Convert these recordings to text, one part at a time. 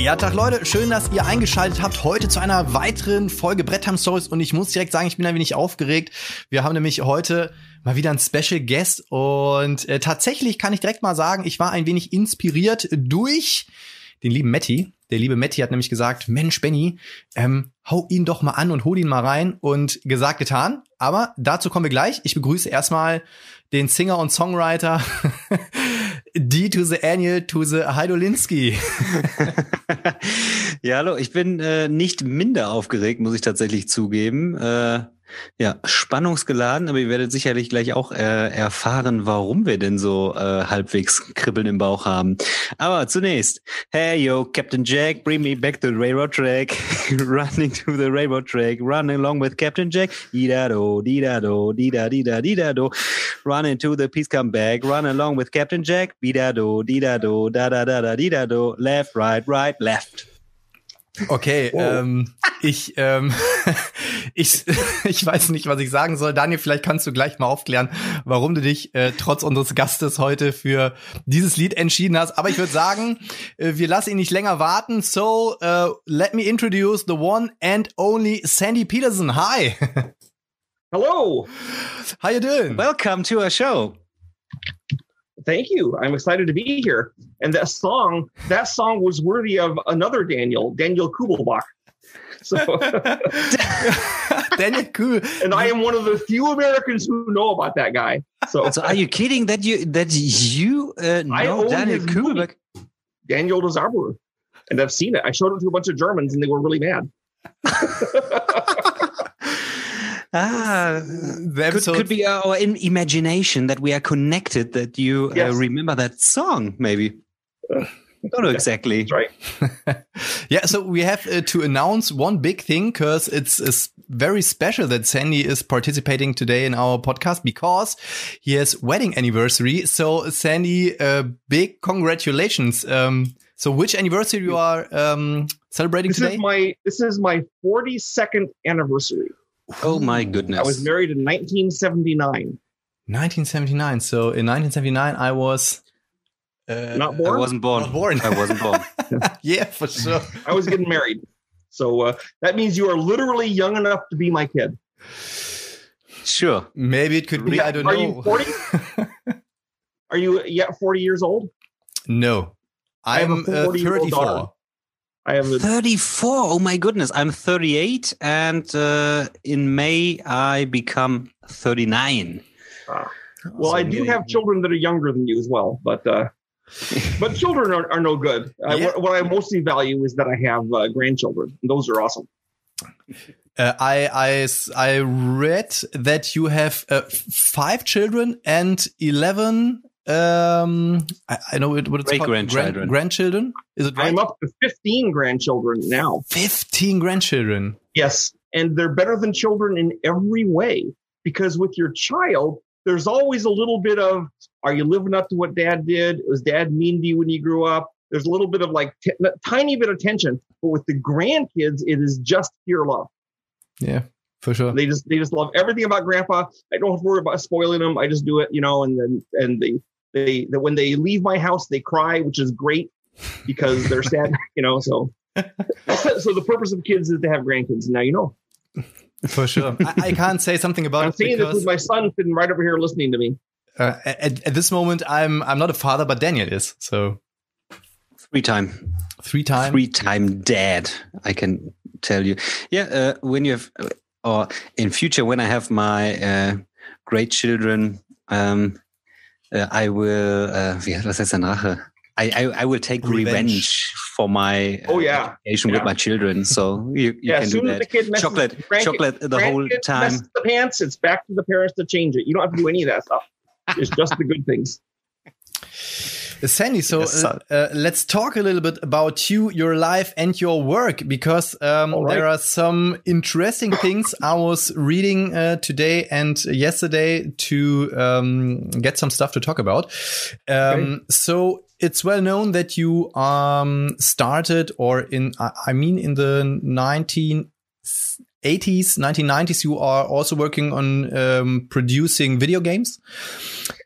Ja, Tag Leute, schön, dass ihr eingeschaltet habt heute zu einer weiteren Folge Brettheim Stories und ich muss direkt sagen, ich bin ein wenig aufgeregt. Wir haben nämlich heute mal wieder einen Special Guest und äh, tatsächlich kann ich direkt mal sagen, ich war ein wenig inspiriert durch den lieben Matti. Der liebe Matti hat nämlich gesagt, Mensch, Benny, ähm, hau ihn doch mal an und hol ihn mal rein und gesagt, getan. Aber dazu kommen wir gleich. Ich begrüße erstmal den Singer und Songwriter D to the Annual to the Heidolinski. ja, hallo, ich bin äh, nicht minder aufgeregt, muss ich tatsächlich zugeben. Äh, ja, spannungsgeladen, aber ihr werdet sicherlich gleich auch äh, erfahren, warum wir denn so äh, halbwegs Kribbeln im Bauch haben. Aber zunächst, hey yo, Captain Jack, bring me back to the railroad track, running to the railroad track, running along with Captain Jack, dida do, dida do, dida dida dida do, running to the peace come back, run along with Captain Jack, dida do, dida do, da da da da dida do, left, right, right, left. Okay, oh. ähm, ich, ähm, ich, ich weiß nicht, was ich sagen soll. Daniel, vielleicht kannst du gleich mal aufklären, warum du dich äh, trotz unseres Gastes heute für dieses Lied entschieden hast. Aber ich würde sagen, äh, wir lassen ihn nicht länger warten. So, uh, let me introduce the one and only Sandy Peterson. Hi. Hello. How you doing? Welcome to our show. Thank you. I'm excited to be here. And that song, that song was worthy of another Daniel, Daniel Küblböck. So Daniel Cool. And I am one of the few Americans who know about that guy. So, so are you kidding that you that you uh, know Daniel Küblböck? Daniel Desarber. And I've seen it. I showed it to a bunch of Germans and they were really mad. Ah, could, could, be our imagination that we are connected, that you uh, yes. uh, remember that song, maybe. Uh, I don't know exactly. That's right. yeah, so we have uh, to announce one big thing because it's, it's very special that Sandy is participating today in our podcast because he has wedding anniversary. So Sandy, uh, big congratulations. Um, so which anniversary you are um, celebrating this today? Is my, this is my 42nd anniversary. Oh my goodness. I was married in 1979. 1979. So in 1979, I was. Uh, not born. I wasn't born. Not born. I wasn't born. yeah, for sure. I was getting married. So uh, that means you are literally young enough to be my kid. Sure. Maybe it could be. I don't are know. You 40? are you yet 40 years old? No. I'm uh, 34. I have a 34. Oh my goodness. I'm 38 and uh, in May I become 39. Ah. Well, so I do have children that are younger than you as well, but uh, but children are, are no good. Yeah. I, what, what, I mostly value is that I have uh, grandchildren. Those are awesome. Uh, I, I I read that you have uh, five children and eleven um, I, I know it, what it's Great called. grandchildren. Grand, grandchildren. Is it right? I'm up to 15 grandchildren now. 15 grandchildren. Yes. And they're better than children in every way because with your child, there's always a little bit of, are you living up to what dad did? Was dad mean to you when you grew up? There's a little bit of like t- tiny bit of tension. But with the grandkids, it is just pure love. Yeah for sure. They just they just love everything about grandpa. I don't have to worry about spoiling them. I just do it, you know, and then and they they that when they leave my house, they cry, which is great because they're sad, you know. So, so the purpose of kids is to have grandkids. Now you know. For sure, I, I, can't say something about I'm it. saying this with my son sitting right over here listening to me. Uh, at, at this moment, I'm I'm not a father, but Daniel is. So three time, three time, three time dad. I can tell you. Yeah, uh, when you have, or in future when I have my uh, great children, um, uh, I will, uh, wie, was heißt denn I, I, I will take revenge, revenge for my uh, oh, yeah. education yeah. with my children. So you, you yeah, can do that. Messes, chocolate, chocolate the whole time. the pants. It's back to the parents to change it. You don't have to do any of that stuff. It's just the good things. Sandy, so Yes, uh, uh, let's talk a little bit about you, your life, and your work because um, right. there are some interesting things I was reading uh, today and yesterday to um, get some stuff to talk about. Um, So it's well known that you um, started, or in I mean, in the 1980s, 1990s, you are also working on um, producing video games.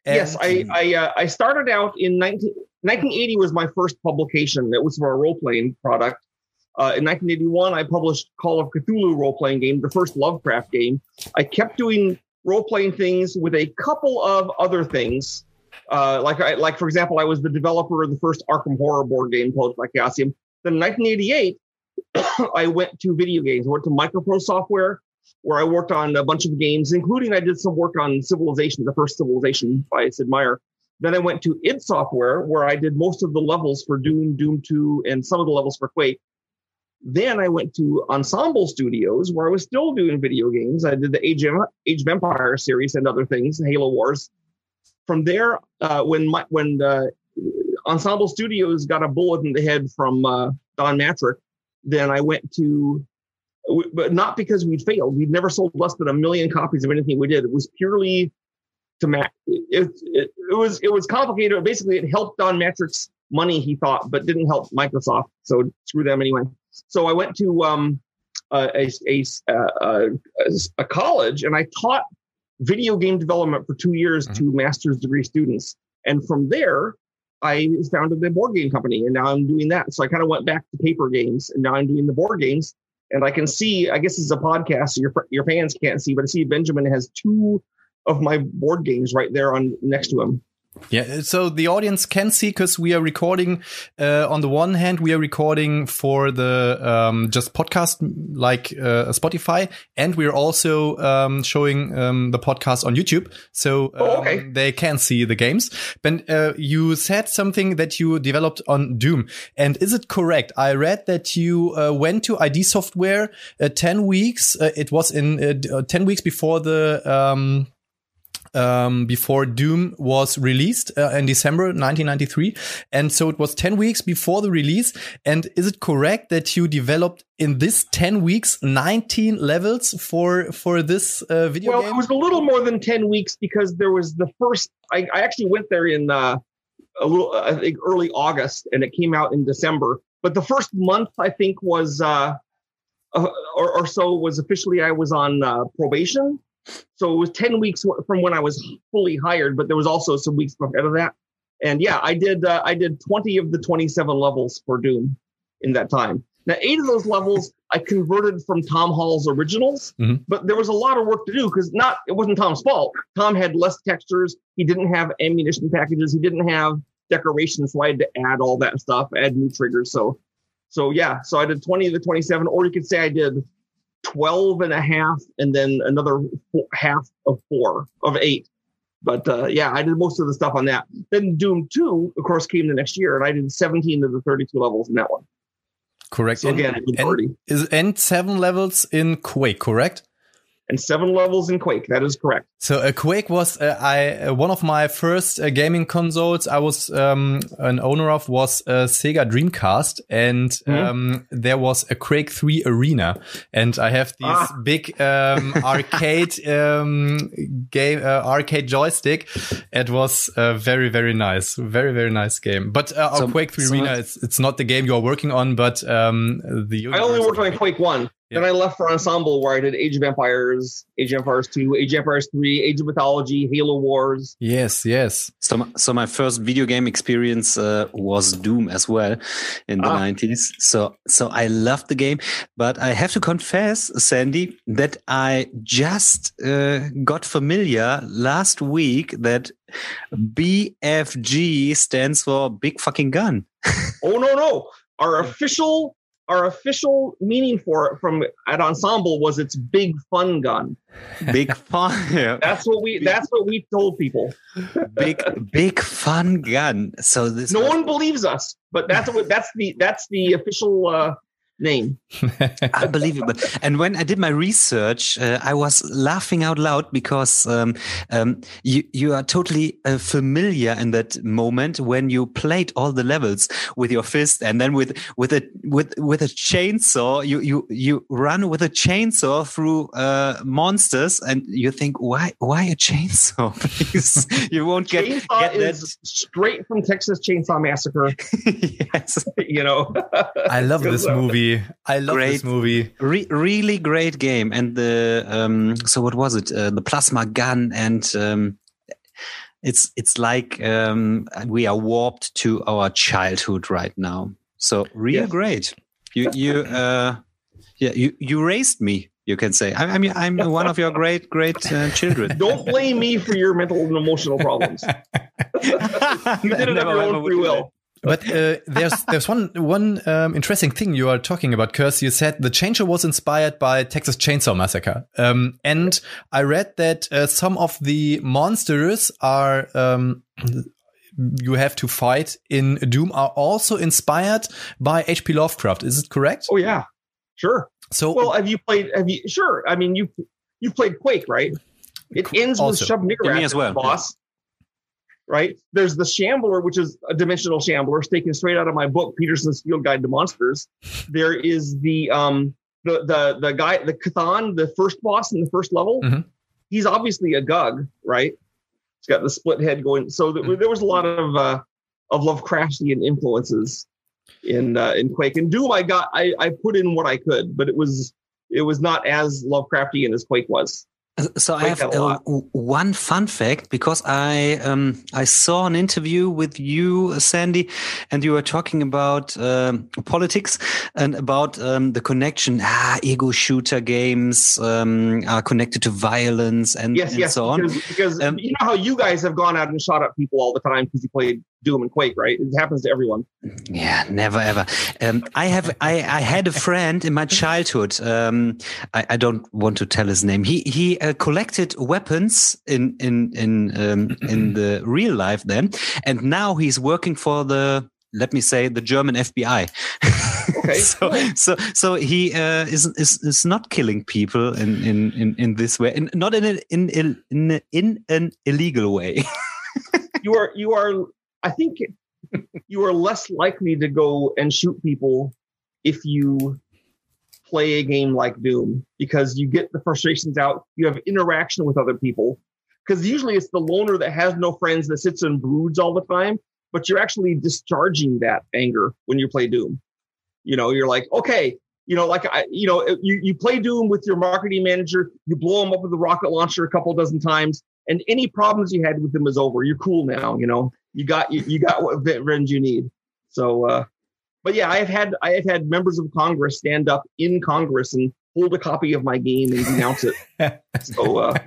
yes, I I, uh, I started out in 19, 1980 was my first publication. It was for a role playing product. Uh, in 1981, I published Call of Cthulhu role playing game, the first Lovecraft game. I kept doing role playing things with a couple of other things. Uh, like I, like for example, I was the developer of the first Arkham Horror board game published by Chaosium. Then in 1988, I went to video games. I went to Microprose Software, where I worked on a bunch of games, including I did some work on Civilization, the first Civilization Sid Meier. Then I went to id Software, where I did most of the levels for Doom, Doom 2, and some of the levels for Quake. Then I went to Ensemble Studios, where I was still doing video games. I did the Age of, Age of Empire series and other things, Halo Wars. From there, uh, when my, when uh, Ensemble Studios got a bullet in the head from uh, Don Mattrick, then I went to, but not because we'd failed. We'd never sold less than a million copies of anything we did. It was purely to Mac. It, it, it was it was complicated. Basically, it helped Don Mattrick's money, he thought, but didn't help Microsoft. So screw them anyway. So I went to um, a, a, a, a, a college and I taught video game development for two years to master's degree students. And from there, I founded the board game company and now I'm doing that. So I kind of went back to paper games and now I'm doing the board games. And I can see, I guess it's a podcast, so your, your fans can't see, but I see Benjamin has two of my board games right there on next to him. Yeah, so the audience can see because we are recording. Uh, on the one hand, we are recording for the um, just podcast like uh, Spotify, and we are also um, showing um, the podcast on YouTube, so um, Oh, okay. they can see the games. But uh, you said something that you developed on Doom, and is it correct? I read that you uh, went to ID Software uh, ten weeks. Uh, it was in ten weeks before the. Um, before Doom was released uh, in December 1993. And so it was 10 weeks before the release. And is it correct that you developed in this 10 weeks 19 levels for for this uh, video well, game? it was a little more than 10 weeks because there was the first, I, I actually went there in uh, a little, I think early August and it came out in December. But the first month, I think, was, uh, uh, or, or so was officially I was on uh, probation. So it was 10 weeks from when I was fully hired, but there was also some weeks ahead of that. And yeah, I did, uh, I did 20 of the 27 levels for Doom in that time. Now, eight of those levels I converted from Tom Hall's originals, but there was a lot of work to do because not it wasn't Tom's fault. Tom had less textures. He didn't have ammunition packages. He didn't have decorations, so I had to add all that stuff, add new triggers. So, so yeah, so I did 20 of the 27, or you could say I did 12 and a half, and then another four, half of four of eight. But uh, yeah, I did most of the stuff on that. Then Doom 2, of course, came the next year, and I did 17 of the 32 levels in that one. correct. So And- again, and, 30. is, and seven levels in Quake, correct? And seven levels in Quake. That is correct. So uh, Quake was uh, I uh, one of my first uh, gaming consoles I was um, an owner of was a Sega Dreamcast, and Mm-hmm. um, there was a Quake Three Arena, and I have this Ah. big um, arcade um, game uh, arcade joystick. It was uh, very very nice, very very nice game. But uh, So- Quake Three so- Arena it's it's not the game you are working on, but um, the I only worked on Quake 1. Then I left for Ensemble where I did Age of Empires, Age of Empires 2, Age of Empires 3, Age of Mythology, Halo Wars. Yes, yes. So, my- so my first video game experience uh, was Doom as well in the Ah. 90s. So, so I loved the game, but I have to confess, Sandy, that I just uh, got familiar last week that BFG stands for Big Fucking Gun. Oh no, no. Our official our official meaning for it from at Ensemble was its big fun gun. Big fun, yeah. That's what we that's what we told people. big, big fun gun. So this No was- one believes us, but that's what that's the that's the official uh name. Unbelievable. And when I did my research, uh, I was laughing out loud because um, um, you you are totally uh, familiar in that moment when you played all the levels with your fist, and then with with a with with a chainsaw, you you you run with a chainsaw through uh, monsters, and you think, why why a chainsaw? Please, you won't get, Chainsaw get is that. straight from Texas Chainsaw Massacre. yes. You know, I love this movie. I love this Great. movie. Re- really great game and the um so what was it uh, the plasma gun and um it's it's like um we are warped to our childhood right now so real Yes. great you you uh yeah you you raised me you can say i, I mean i'm one of your great great uh, children don't blame me for your mental and emotional problems. You did it of your own free will. But uh, there's there's one one um, interesting thing you are talking about, Curse. You said the chainsaw was inspired by Texas Chainsaw Massacre, um, and I read that uh, some of the monsters are um, you have to fight in Doom are also inspired by H.P. Lovecraft. Is it correct? Oh yeah, sure. So Well, have you played? Have you? Sure. I mean, you you played Quake, right? It ends Also. with Shub Niggurath Me as well, the boss. Right. There's the Shambler, which is a dimensional Shambler, taken straight out of my book, Petersen's Field Guide to Monsters. There is the um the the the guy, the Chthon, the first boss in the first level. Mhm. He's obviously a Gug, right? He's got the split head going. So th- Mhm. there was a lot of uh of Lovecraftian influences in uh, in Quake and Doom. I got I I put in what I could, but it was it was not as Lovecraftian as Quake was. So I have uh, one fun fact because I um, I saw an interview with you, Sandy, and you were talking about um, politics and about um, the connection. Ah, ego shooter games um, are connected to violence and, Yes, and yes, so on. because, because Um, you know how you guys have gone out and shot up people all the time because you played Doom and Quake, right? It happens to everyone. Yeah, never ever. Um, I have I, I had a friend in my childhood. Um, I, I don't want to tell his name. He he uh, collected weapons in in in um, in the real life then, and now he's working for the let me say the German FBI. Okay, so cool. so so he uh, is is is not killing people in in in, in this way, in, not in a, in in in in an illegal way. You are you are I think you are less likely to go and shoot people if you play a game like Doom because you get the frustrations out. You have interaction with other people because usually it's the loner that has no friends that sits and broods all the time. But you're actually discharging that anger when you play Doom. You know, you're like, okay, you know, like I, you know, you you play Doom with your marketing manager, you blow him up with a rocket launcher a couple dozen times, and any problems you had with him is over. You're cool now. You know, you got you, you got what revenge you need. So, uh, but yeah, I have had I have had members of Congress stand up in Congress and hold a copy of my game and denounce it. So, uh,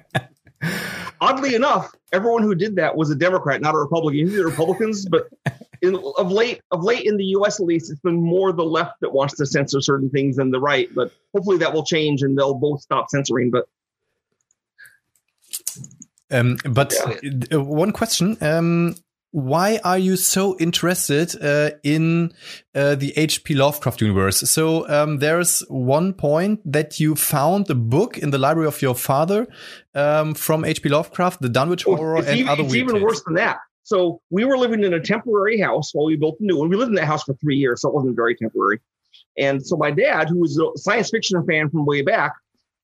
oddly enough, everyone who did that was a Democrat, not a Republican. Usually Republicans, but in, of late, of late in the U.S. at least, it's been more the left that wants to censor certain things than the right. But hopefully that will change and they'll both stop censoring. But Um, but uh, one question: um, Why are you so interested uh, in uh, the H.P. Lovecraft universe? So um, there's one point that you found a book in the library of your father um, from H.P. Lovecraft, the Dunwich Oh, Horror, and even, other it's even worse than that. So we were living in a temporary house while we built the new one. We lived in that house for three years, so it wasn't very temporary. And so my dad, who was a science fiction fan from way back,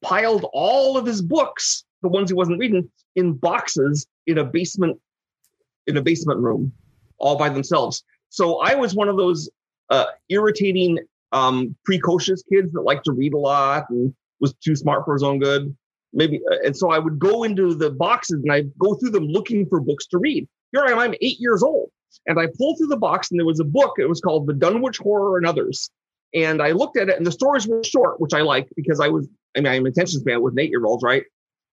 piled all of his books, the ones he wasn't reading, in boxes in a basement, in a basement room, all by themselves. So I was one of those uh, irritating, um, precocious kids that liked to read a lot and was too smart for his own good. Maybe uh, and so i would go into the boxes and i'd go through them looking for books to read. Here i am i'm eight years old and i pulled through the box and there was a book it was called the dunwich horror and others. And i looked at it and the stories were short which i like because i was i mean i'm attention span with an eight year olds right?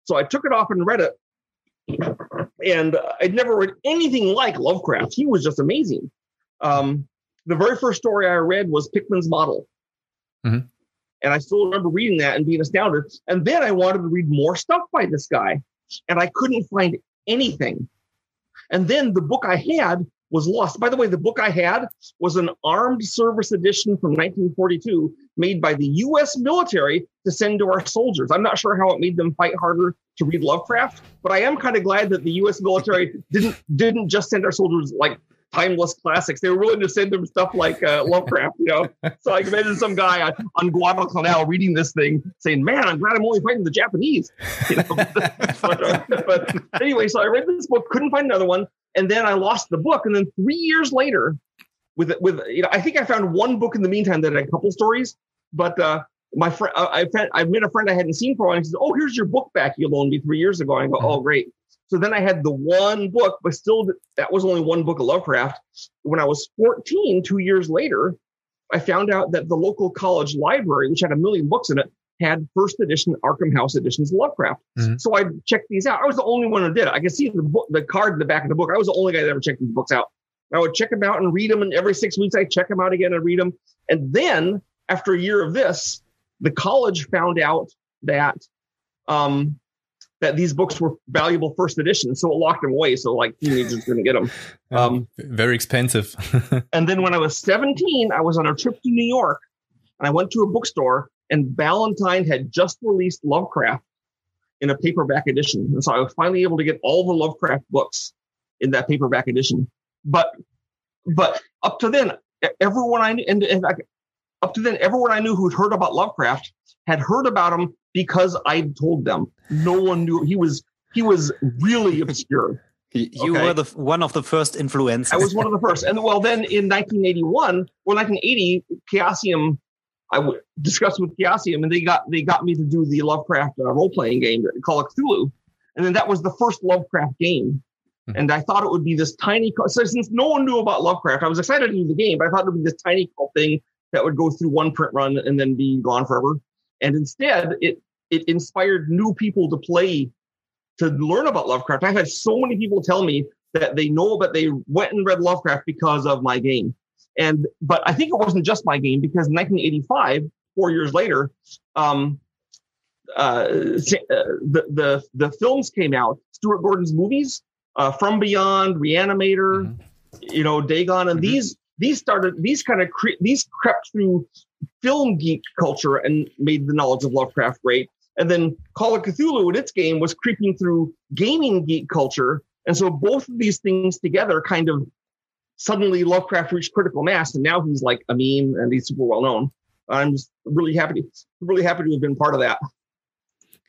So i took it off and read it and i'd never read anything like lovecraft he was just amazing um, the very first story i read was pickman's model Mhm. and I still remember reading that and being astounded. And then I wanted to read more stuff by this guy, and I couldn't find anything. And then the book I had was lost. By the way, the book I had was an armed service edition from 1942 made by the US military to send to our soldiers. I'm not sure how it made them fight harder to read Lovecraft, but I am kind of glad that the US military didn't didn't just send our soldiers like timeless classics. They were willing to send them stuff like uh, Lovecraft, you know. So I can imagine some guy on, on Guadalcanal reading this thing, saying, "Man, I'm glad I'm only fighting the Japanese." You know? but, uh, but anyway, so I read this book, couldn't find another one, and then I lost the book. And then three years later, with with you know, I think I found one book in the meantime that had a couple stories, but. uh my friend, I, I, I met a friend I hadn't seen for a while. And he says, "Oh, here's your book back you loaned me three years ago." And I go, "Oh, great." So then I had the one book, but still that was only one book of Lovecraft. When I was 14, two years later, I found out that the local college library, which had a million books in it, had first edition Arkham House editions of Lovecraft. Mm-hmm. So I checked these out. I was the only one who did it. I could see the book, the card in the back of the book. I was the only guy that ever checked these books out. I would check them out and read them, and every six weeks I check them out again and read them. And then after a year of this, the college found out that um, that these books were valuable first editions, so it locked them away. So like teenagers couldn't get them. Um, Very expensive. and then when I was 17, I was on a trip to New York, and I went to a bookstore, and Ballantine had just released Lovecraft in a paperback edition, and so I was finally able to get all the Lovecraft books in that paperback edition. But but up to then, everyone I knew, and, and up to then, everyone I knew who'd heard about Lovecraft had heard about him because I told them. No one knew he was he was really obscure. You okay. were the one of the first influencers. I was one of the first, and well, then in 1981 or 1980, Chaosium, I w- discussed with Chaosium, and they got they got me to do the Lovecraft uh, role playing game called Cthulhu, and then that was the first Lovecraft game. Hmm. And I thought it would be this tiny. So since no one knew about Lovecraft, I was excited to do the game, but I thought it would be this tiny thing that would go through one print run and then be gone forever. And instead, it it inspired new people to play to learn about Lovecraft. I've had so many people tell me that they know, but they went and read Lovecraft because of my game. And but I think it wasn't just my game because in 1985, four years later, um, uh, the the the films came out. Stuart Gordon's movies, uh, From Beyond, Reanimator, mm-hmm. you know, Dagon, and mm-hmm. these these started these kind of cre- these crept through film geek culture and made the knowledge of Lovecraft great. And then Call of Cthulhu in its game was creeping through gaming geek culture. And so both of these things together kind of suddenly Lovecraft reached critical mass, and now he's like a meme and he's super well known. I'm just really happy, to, really happy to have been part of that.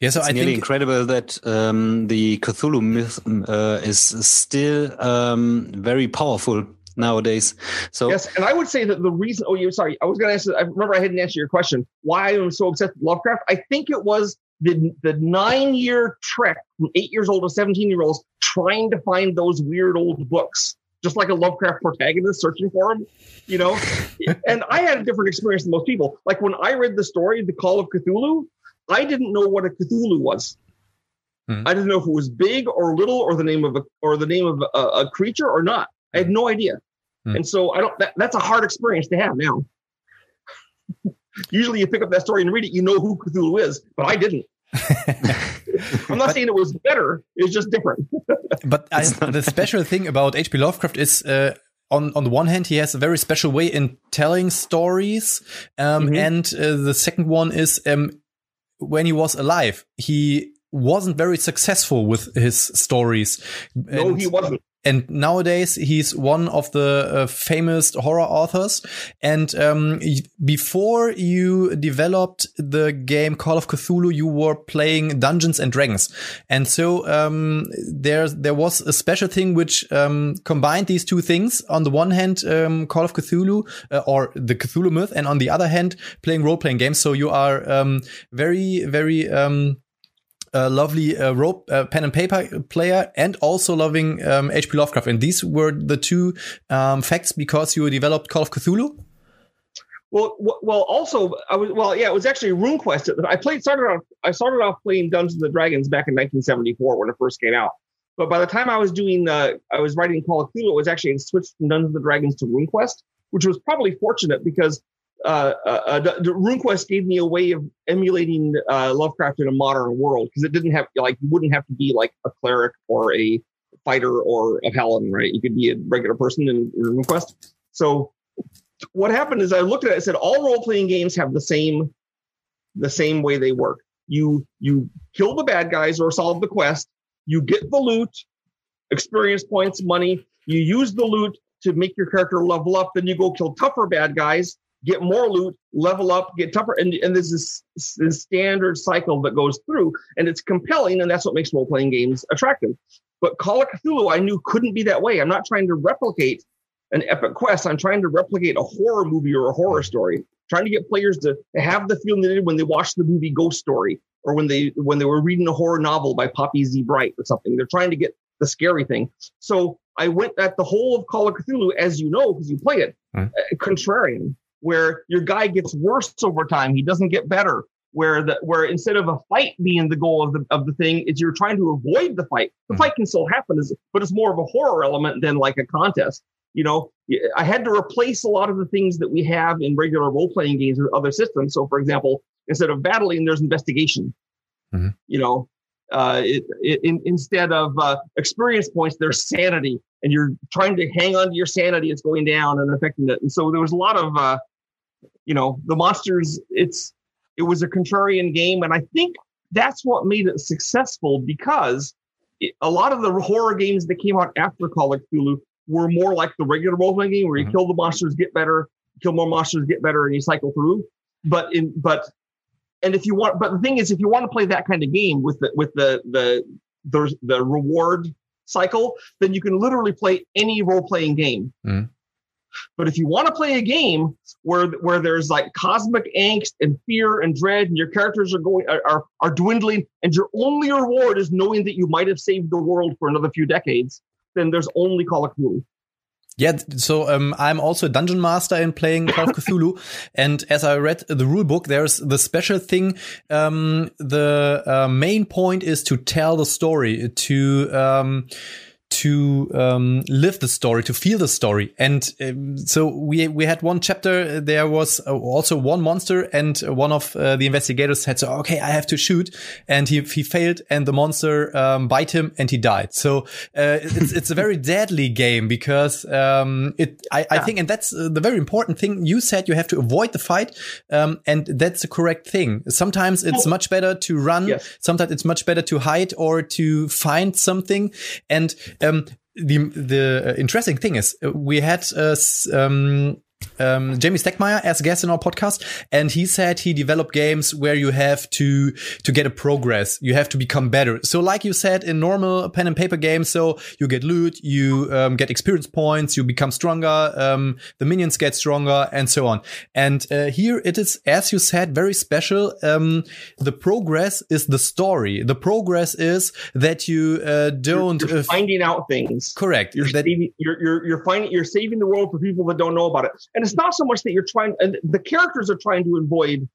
Yeah, so it's I think incredible that um, the Cthulhu myth uh, is still um, very powerful nowadays. So yes, and I would say that the reason. Oh, you sorry, I was going to answer. I remember I hadn't answered your question. Why I'm so obsessed with Lovecraft? I think it was the the nine year trek from eight years old to seventeen year olds trying to find those weird old books, just like a Lovecraft protagonist searching for them. You know, and I had a different experience than most people. Like when I read the story, The Call of Cthulhu, I didn't know what a Cthulhu was. Hmm. I didn't know if it was big or little, or the name of a or the name of a, a creature or not. I had no idea. Hmm. And so I don't. That, that's a hard experience to have now. Usually, you pick up that story and read it, you know who Cthulhu is, but I didn't. I'm not but, saying it was better; it's just different. but I, the special thing about H.P. Lovecraft is. Uh, on on the one hand, he has a very special way in telling stories, um, mm -hmm. and uh, the second one is um, when he was alive, he wasn't very successful with his stories. No, and, he wasn't and nowadays he's one of the uh, famous horror authors. And um, before you developed the game Call of Cthulhu, you were playing Dungeons and Dragons, and so um, there there was a special thing which um, combined these two things. On the one hand, um, Call of Cthulhu uh, or the Cthulhu myth, and on the other hand, playing role playing games. So you are um, very very um, a lovely uh, rope uh, pen and paper player and also loving um, H.P. Lovecraft. And these were the two um, facts because you developed Call of Cthulhu. Well, well, also, I was well, yeah, it was actually RuneQuest. I played started off. I started off playing Dungeons and Dragons back in 1974 when it first came out. But by the time I was doing, uh, I was writing Call of Cthulhu, it was actually switched from Dungeons and Dragons to RuneQuest, which was probably fortunate because uh, uh, uh RuneQuest gave me a way of emulating uh, Lovecraft in a modern world because it didn't have like you wouldn't have to be like a cleric or a fighter or a paladin, right? You could be a regular person in RuneQuest. So what happened is I looked at it and said all role playing games have the same the same way they work. You you kill the bad guys or solve the quest, you get the loot, experience points, money, you use the loot to make your character level up, then you go kill tougher bad guys, get more loot, level up, get tougher, and, and there's this, this standard cycle that goes through, and it's compelling, and that's what makes role playing games attractive. But Call of Cthulhu, I knew couldn't be that way. I'm not trying to replicate an epic quest. I'm trying to replicate a horror movie or a horror story. Trying to get players to have the feeling they did when they watched the movie Ghost Story or when they when they were reading a horror novel by Poppy Z. Brite or something. They're trying to get the scary thing. So I went at the whole of Call of Cthulhu, as you know, because you play it, uh, contrarian, where your guy gets worse over time. He doesn't get better. Where the where instead of a fight being the goal of the of the thing, is you're trying to avoid the fight. The fight can still happen, but it's more of a horror element than like a contest. You know, I had to replace a lot of the things that we have in regular role playing games with other systems. So, for example, instead of battling, there's investigation. Mm-hmm. You know, uh, it, it, in, instead of uh, experience points, there's sanity, and you're trying to hang on to your sanity. It's going down and affecting it. And so there was a lot of, uh, you know, the monsters. It's it was a contrarian game, and I think that's what made it successful because it, a lot of the horror games that came out after Call of Cthulhu were more like the regular role playing game where you mm-hmm. kill the monsters, get better, kill more monsters, get better, and you cycle through. But in but and if you want, but the thing is, if you want to play that kind of game with the with the the the, the reward cycle, then you can literally play any role playing game. Mm-hmm. But if you want to play a game where where there's like cosmic angst and fear and dread, and your characters are going are are dwindling, and your only reward is knowing that you might have saved the world for another few decades, then there's only Call of Cthulhu. Yeah, so um, I'm also a dungeon master in playing Call of Cthulhu, and as I read the rule book, there's the special thing. Um, the uh, main point is to tell the story, to um, to um, live the story, to feel the story. And um, so we we had one chapter. There was uh, also one monster, and one of uh, the investigators said, "So okay, I have to shoot," and he he failed, and the monster um, bite him, and he died. So uh, it's it's a very deadly game because um, it I, I think, and that's uh, the very important thing. You said you have to avoid the fight, um, and that's the correct thing. Sometimes it's oh. much better to run. Yes. Sometimes it's much better to hide or to find something, and um, the the interesting thing is uh, we had uh, um, um, Jamey Stegmaier as a guest in our podcast, and he said he developed games where you have to to get a progress, you have to become better. So, like you said, in normal pen and paper games, so you get loot, you um, get experience points, you become stronger, um, the minions get stronger, and so on. And uh, here it is, as you said, very special. Um, the progress is the story. The progress is that you uh, don't you're, you're uh, finding out things. Correct. You're, that, saving, you're, you're you're finding you're saving the world for people that don't know about it and it's not so much that you're trying, and the characters are trying to avoid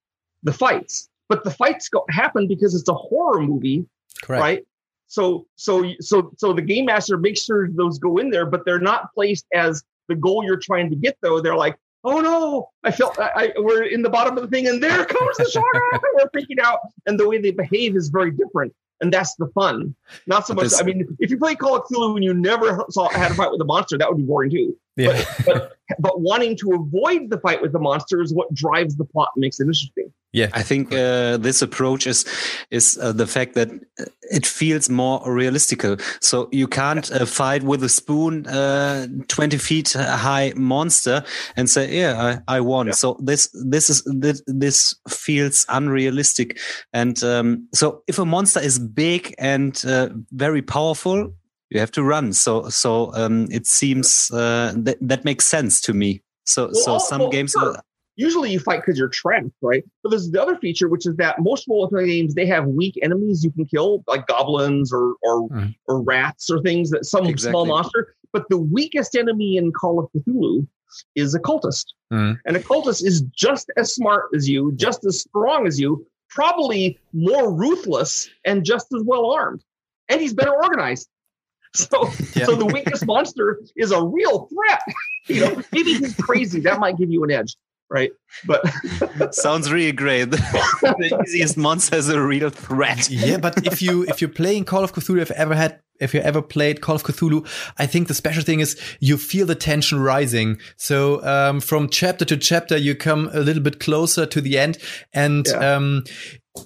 the fights, but the fights go, happen because it's a horror movie, Correct. right? So, so, so, so the game master makes sure those go in there, but they're not placed as the goal you're trying to get. Though they're like, oh no, I felt I, I, we're in the bottom of the thing, and there comes the shark, we're freaking out, and the way they behave is very different and that's the fun. Not so much. I mean, if you play Call of Cthulhu and you never saw had a fight with a monster, that would be boring too. Yeah. But, but, but wanting to avoid the fight with the monster is what drives the plot and makes it interesting. Yeah, I think uh, this approach is is uh, the fact that it feels more realistical. So you can't uh, fight with a spoon, uh, twenty feet high monster, and say, "Yeah, I, I won." Yeah. So this this is this, this feels unrealistic. And um, so if a monster is big and uh, very powerful, you have to run. So so um, it seems uh, that that makes sense to me. So well, so some well, games. Sure usually you fight because you're trapped, right? But there's the other feature, which is that most role playing games they have weak enemies you can kill, like goblins or or mm. or rats or things that some exactly. small monster. But the weakest enemy in Call of Cthulhu is a cultist, mm. and a cultist is just as smart as you, just as strong as you, probably more ruthless and just as well armed, and he's better organized. So, yeah. so the weakest monster is a real threat. you know, maybe he's crazy. That might give you an edge right? But sounds really great. the easiest monster is a real threat. Yeah, but if you if you're playing Call of Cthulhu, if ever had if you ever played Call of Cthulhu, I think the special thing is you feel the tension rising. So um, from chapter to chapter, you come a little bit closer to the end, and yeah. um,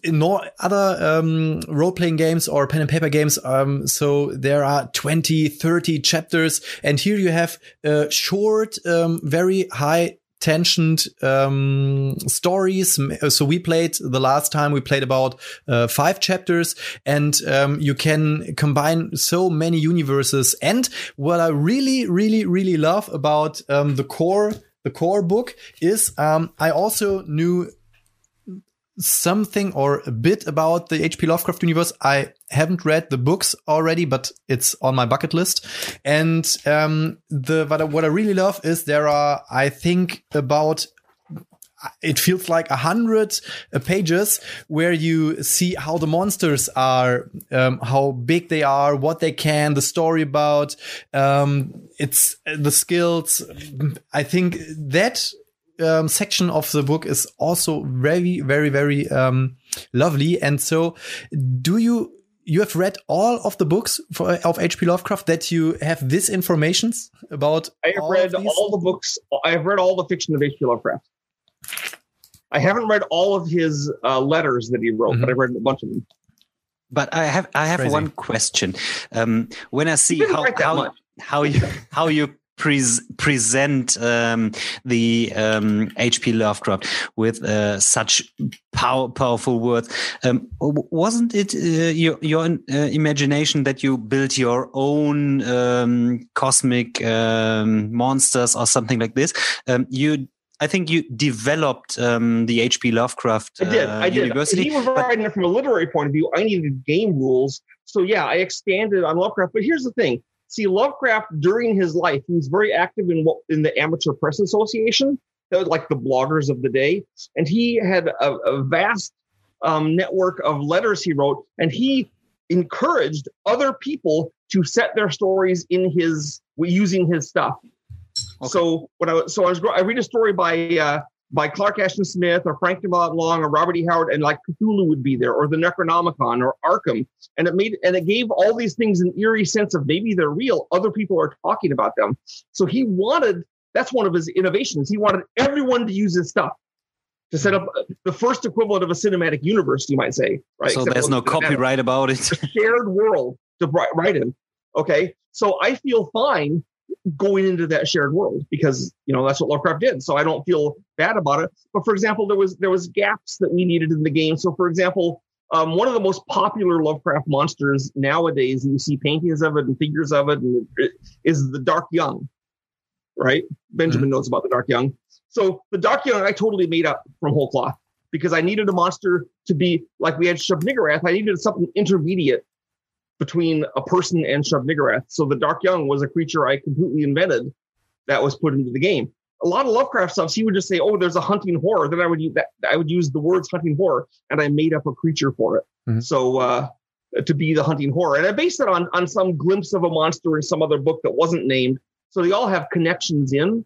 no other um, role-playing games or pen and paper games um, so there are 20 30 chapters and here you have a short um, very high tensioned um, stories. So we played the last time we played about uh, five chapters, and um, you can combine so many universes. And what I really, really, really love about um, the core the core book is um, I also knew something or a bit about the H.P. Lovecraft universe. I haven't read the books already, but it's on my bucket list. And um, the what I, what I really love is there are I think about it feels like a hundred pages where you see how the monsters are, um, how big they are, what they can, the story about, um, it's the skills. I think that um, section of the book is also very, very, very um, lovely. And so, do you you have read all of the books for, of H.P. Lovecraft that you have this information about? I have read all the books. I have read all the fiction of H.P. Lovecraft. I haven't read all of his uh, letters that he wrote, mm-hmm. but I've read a bunch of them. But I have I have Crazy. one question. Um, when I see how how, how you how you Pre- present um, the um, H.P. Lovecraft with uh, such pow- powerful words. Um, wasn't it uh, your, your uh, imagination that you built your own um, cosmic um, monsters or something like this? Um, you I think you developed um, the H.P. Lovecraft uh, I did. I did. University. He was writing it from a literary point of view. I needed game rules. So yeah, I expanded on Lovecraft. But here's the thing: See, Lovecraft during his life, he was very active in what in the Amateur Press Association. That was like the bloggers of the day, and he had a, a vast um, network of letters he wrote, and he encouraged other people to set their stories in his using his stuff. Okay. So when I so I was I read a story by uh, by Clark Ashton Smith or Frank Dumont Long or Robert E. Howard, and like Cthulhu would be there, or the Necronomicon or Arkham, and it made and it gave all these things an eerie sense of maybe they're real. Other people are talking about them. So he wanted that's one of his innovations. He wanted everyone to use his stuff to set up the first equivalent of a cinematic universe, you might say, right? So Except there's no copyright about it. a shared world to write in. Okay, so I feel fine going into that shared world because you know that's what Lovecraft did. So I don't feel bad about it. But for example, there was there was gaps that we needed in the game. So for example, um, one of the most popular Lovecraft monsters nowadays, and you see paintings of it and figures of it, and it is the Dark Young. Right, Benjamin mm-hmm. knows about the Dark Young. So the Dark Young, I totally made up from whole cloth because I needed a monster to be like we had Shub-Niggurath. I needed something intermediate between a person and Shub-Niggurath. So the Dark Young was a creature I completely invented that was put into the game. A lot of Lovecraft stuff, he would just say, "Oh, there's a hunting horror." Then I would use that. I would use the words hunting horror, and I made up a creature for it. Mm-hmm. So uh, to be the hunting horror, and I based it on on some glimpse of a monster in some other book that wasn't named. So they all have connections in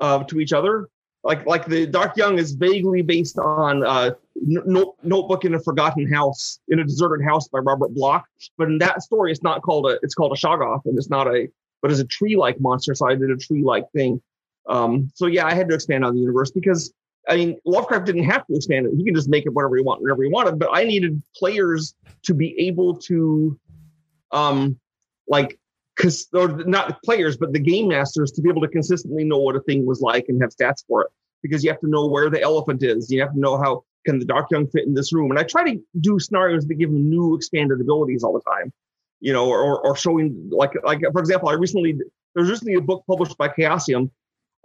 uh, to each other. Like like the Dark Young is vaguely based on uh, no, Notebook in a Forgotten House, in a Deserted House by Robert Bloch. But in that story, it's not called a, it's called a Shoggoth, and it's not a, but it's a tree-like monster. So I did a tree-like thing. Um, so yeah, I had to expand on the universe because I mean, Lovecraft didn't have to expand it. He can just make it whatever he wanted, whatever he wanted. But I needed players to be able to, um, like, cause or not the players, but the game masters to be able to consistently know what a thing was like and have stats for it. Because you have to know where the elephant is. You have to know how can the Dark Young fit in this room? And I try to do scenarios that give him new expanded abilities all the time, you know, or, or showing like, like for example, I recently, there was recently a book published by Chaosium.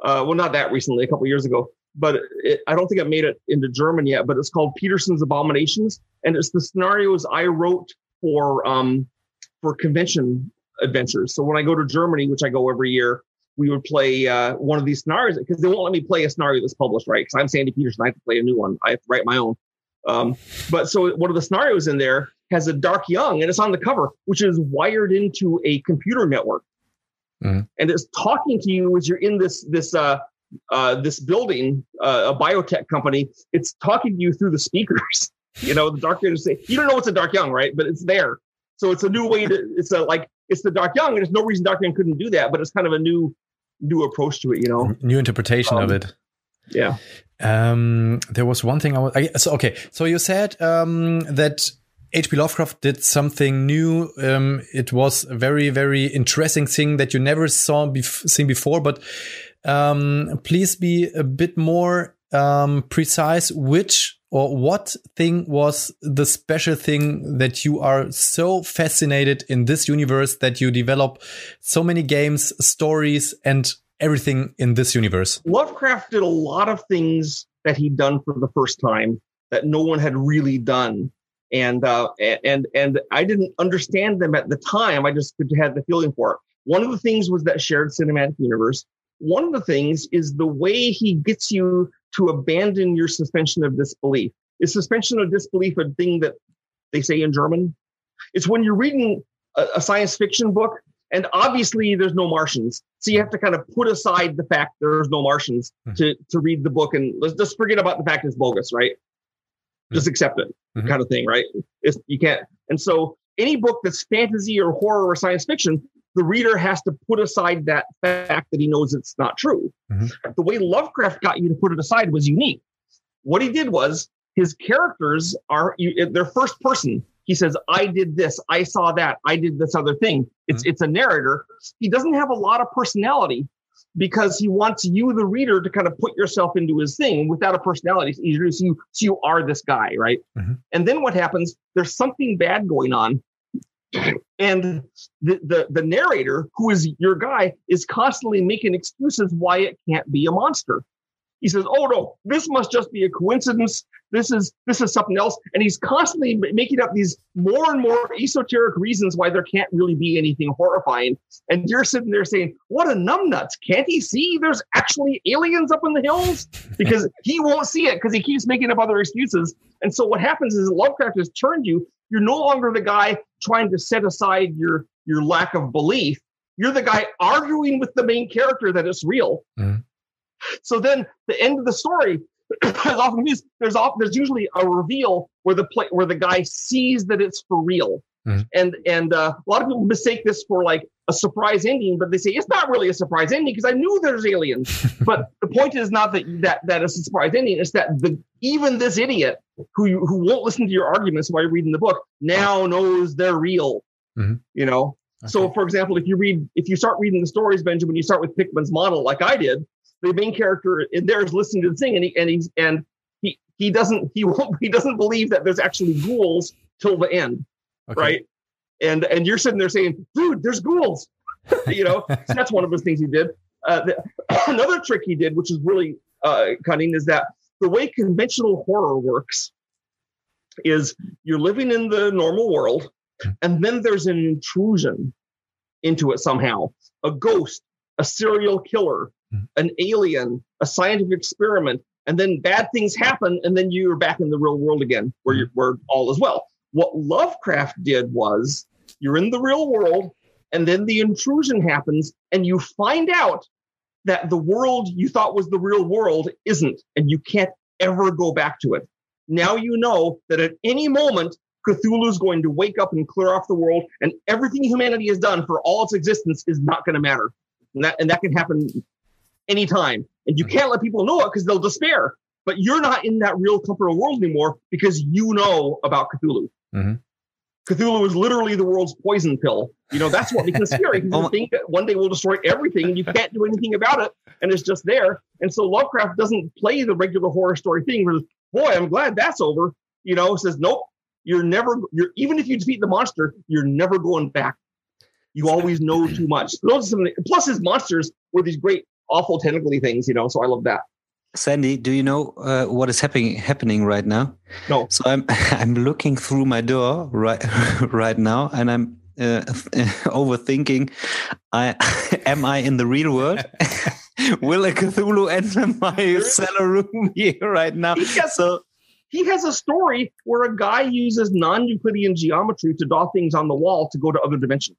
Uh, well, not that recently, a couple years ago, but it, I don't think it made it into German yet, but it's called Petersen's Abominations. And it's the scenarios I wrote for, um, for convention adventures. So when I go to Germany, which I go every year, we would play uh, one of these scenarios because they won't let me play a scenario that's published, right? Because I'm Sandy Petersen, I have to play a new one. I have to write my own. Um, but so one of the scenarios in there has a dark young, and it's on the cover, which is wired into a computer network, mm-hmm. and it's talking to you as you're in this this uh, uh, this building uh, a biotech company, it's talking to you through the speakers. You know, the Dark Young say you don't know what's a Dark Young, right? But it's there. So it's a new way to. It's a like it's the Dark Young, and there's no reason Dark Young couldn't do that. But it's kind of a new new approach to it. You know, new interpretation um, of it. Yeah. Um, there was one thing I was. I, so okay, so you said um, that H.P. Lovecraft did something new. Um, it was a very, very interesting thing that you never saw bef- seen before. But um, please be a bit more um, precise. Which or what thing was the special thing that you are so fascinated in this universe that you develop so many games, stories, and everything in this universe? Lovecraft did a lot of things that he'd done for the first time that no one had really done and uh, and and I didn't understand them at the time. I just had the feeling for it. One of the things was that shared cinematic universe. One of the things is the way he gets you to abandon your suspension of disbelief. Is suspension of disbelief a thing that they say in German? It's when you're reading a, a science fiction book and obviously there's no Martians. So you have to kind of put aside the fact there's no Martians mm-hmm. to, to read the book and let's just forget about the fact it's bogus, right? just accept it mm-hmm. kind of thing right it's, you can't and so any book that's fantasy or horror or science fiction the reader has to put aside that fact that he knows it's not true mm-hmm. the way lovecraft got you to put it aside was unique what he did was his characters are they're first person he says i did this i saw that i did this other thing it's mm-hmm. it's a narrator he doesn't have a lot of personality because he wants you, the reader, to kind of put yourself into his thing without a personality. So you, so you are this guy, right? Mm-hmm. And then what happens? There's something bad going on. And the, the, the narrator, who is your guy, is constantly making excuses why it can't be a monster. He says, "Oh no, this must just be a coincidence. This is this is something else." And he's constantly making up these more and more esoteric reasons why there can't really be anything horrifying. And you're sitting there saying, "What a numbnuts! Can't he see there's actually aliens up in the hills?" Because he won't see it because he keeps making up other excuses. And so what happens is Lovecraft has turned you. You're no longer the guy trying to set aside your your lack of belief. You're the guy arguing with the main character that it's real. Mm. So then the end of the story is often is there's often there's usually a reveal where the play where the guy sees that it's for real. Mm-hmm. And and uh, a lot of people mistake this for like a surprise ending, but they say it's not really a surprise ending because I knew there's aliens. but the point is not that that that is a surprise ending. It's that the even this idiot who you, who won't listen to your arguments while you're reading the book now knows they're real. Mm-hmm. You know. Okay. So, for example, if you read if you start reading the stories, Benjamin, you start with Pickman's model, like I did the main character in there is listening to the thing, and he and he's and he he doesn't he won't he doesn't believe that there's actually ghouls till the end, okay. right? And and you're sitting there saying, "Dude, there's ghouls," you know. so that's one of those things he did. Uh, the, another trick he did, which is really uh, cunning, is that the way conventional horror works is you're living in the normal world, and then there's an intrusion into it somehow. A ghost, a serial killer, Mm-hmm. an alien, a scientific experiment, and then bad things happen, and then you're back in the real world again, where mm-hmm. you're where all is well. What Lovecraft did was you're in the real world, and then the intrusion happens, and you find out that the world you thought was the real world isn't, and you can't ever go back to it. Now you know that at any moment Cthulhu is going to wake up and clear off the world, and everything humanity has done for all its existence is not going to matter. And that, and that can happen anytime. And you can't let people know it because they'll despair. But you're not in that real comfortable world anymore because you know about Cthulhu. Mm-hmm. Cthulhu is literally the world's poison pill. You know, that's what it scary because you think that one day will destroy everything and you can't do anything about it and it's just there. And so Lovecraft doesn't play the regular horror story thing where, boy, I'm glad that's over. You know, says, nope, you're never, you're, even if you defeat the monster, you're never going back. You always know too much. Plus, his monsters were these great awful tentacly things, you know. So I love that. Sandy, do you know uh, what is happening happening right now? No. So I'm I'm looking through my door right right now, and I'm uh, overthinking. I am I in the real world? Will a Cthulhu enter my cellar room here right now? He has, so he has a story where a guy uses non-Euclidean geometry to draw things on the wall to go to other dimensions.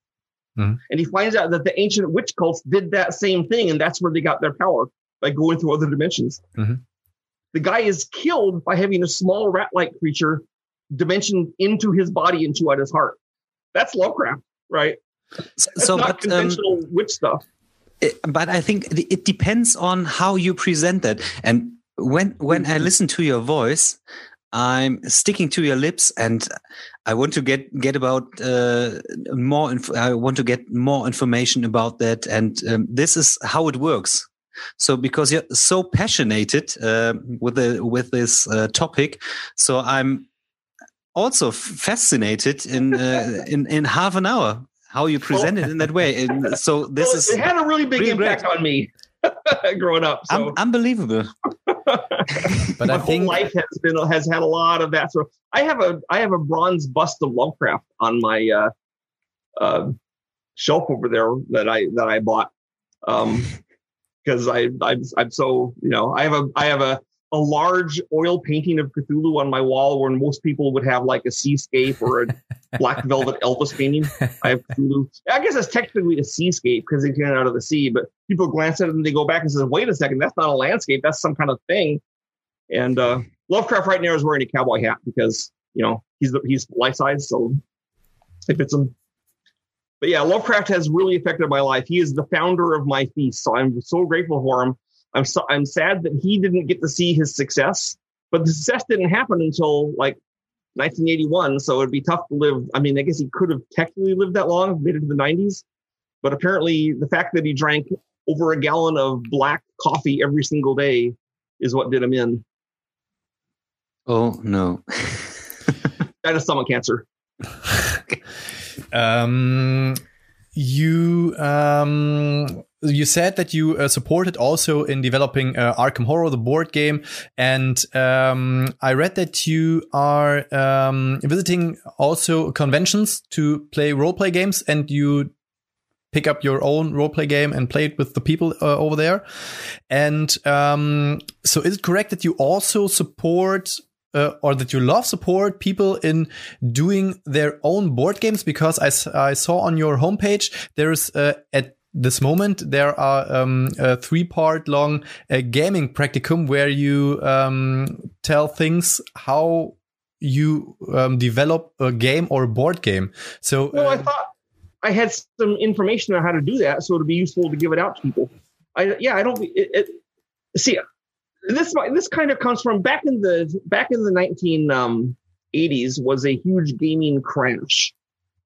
Mm-hmm. And he finds out that the ancient witch cults did that same thing, and that's where they got their power by going through other dimensions. Mm-hmm. The guy is killed by having a small rat-like creature dimension into his body and chew out his heart. That's Lovecraft, right? That's so, not but um, conventional witch stuff. it- but I think it it depends on how you present that. And when when I listen to your voice, I'm sticking to your lips, and I want to get get about uh, more. Inf- I want to get more information about that, and um, this is how it works. So because you're so passionate uh, with the with this uh, topic, so I'm also fascinated in uh, in in half an hour how you present it in that way. And so this Well, is it had a really big impact on me growing up. So un- unbelievable. But my I whole think life has been has had a lot of that. So I have a I have a bronze bust of Lovecraft on my uh, uh, shelf over there that I that I bought because I I'm, I'm so you know I have a I have a a large oil painting of Cthulhu on my wall where most people would have like a seascape or a black velvet Elvis painting. I have Cthulhu. I guess it's technically a seascape because it came out of the sea, but people glance at it and they go back and say, wait a second, that's not a landscape. That's some kind of thing. And uh, Lovecraft right now is wearing a cowboy hat because, you know, he's the, he's life size, so it fits him. But yeah, Lovecraft has really affected my life. He is the founder of my feast, so I'm so grateful for him. I'm so, I'm sad that he didn't get to see his success, but the success didn't happen until like 1981. So it'd be tough to live. I mean, I guess he could have technically lived that long, made it to the 90s, but apparently the fact that he drank over a gallon of black coffee every single day is what did him in. Oh no. Died of stomach cancer. um, you um, you said that you uh, supported also in developing uh, Arkham Horror, the board game, and um, I read that you are um, visiting also conventions to play role play games, and you pick up your own role play game and play it with the people uh, over there. And um, so, is it correct that you also support? Uh, or that you love support people in doing their own board games because I, I saw on your homepage there's uh, at this moment there are um, a three part long uh, gaming practicum where you um, tell things how you um, develop a game or a board game so Well, I uh, thought I had some information on how to do that, so it'd be useful to give it out to people. I yeah, I don't it, it, see this. This kind of comes from back in the back in the nineteen um, was a huge gaming crash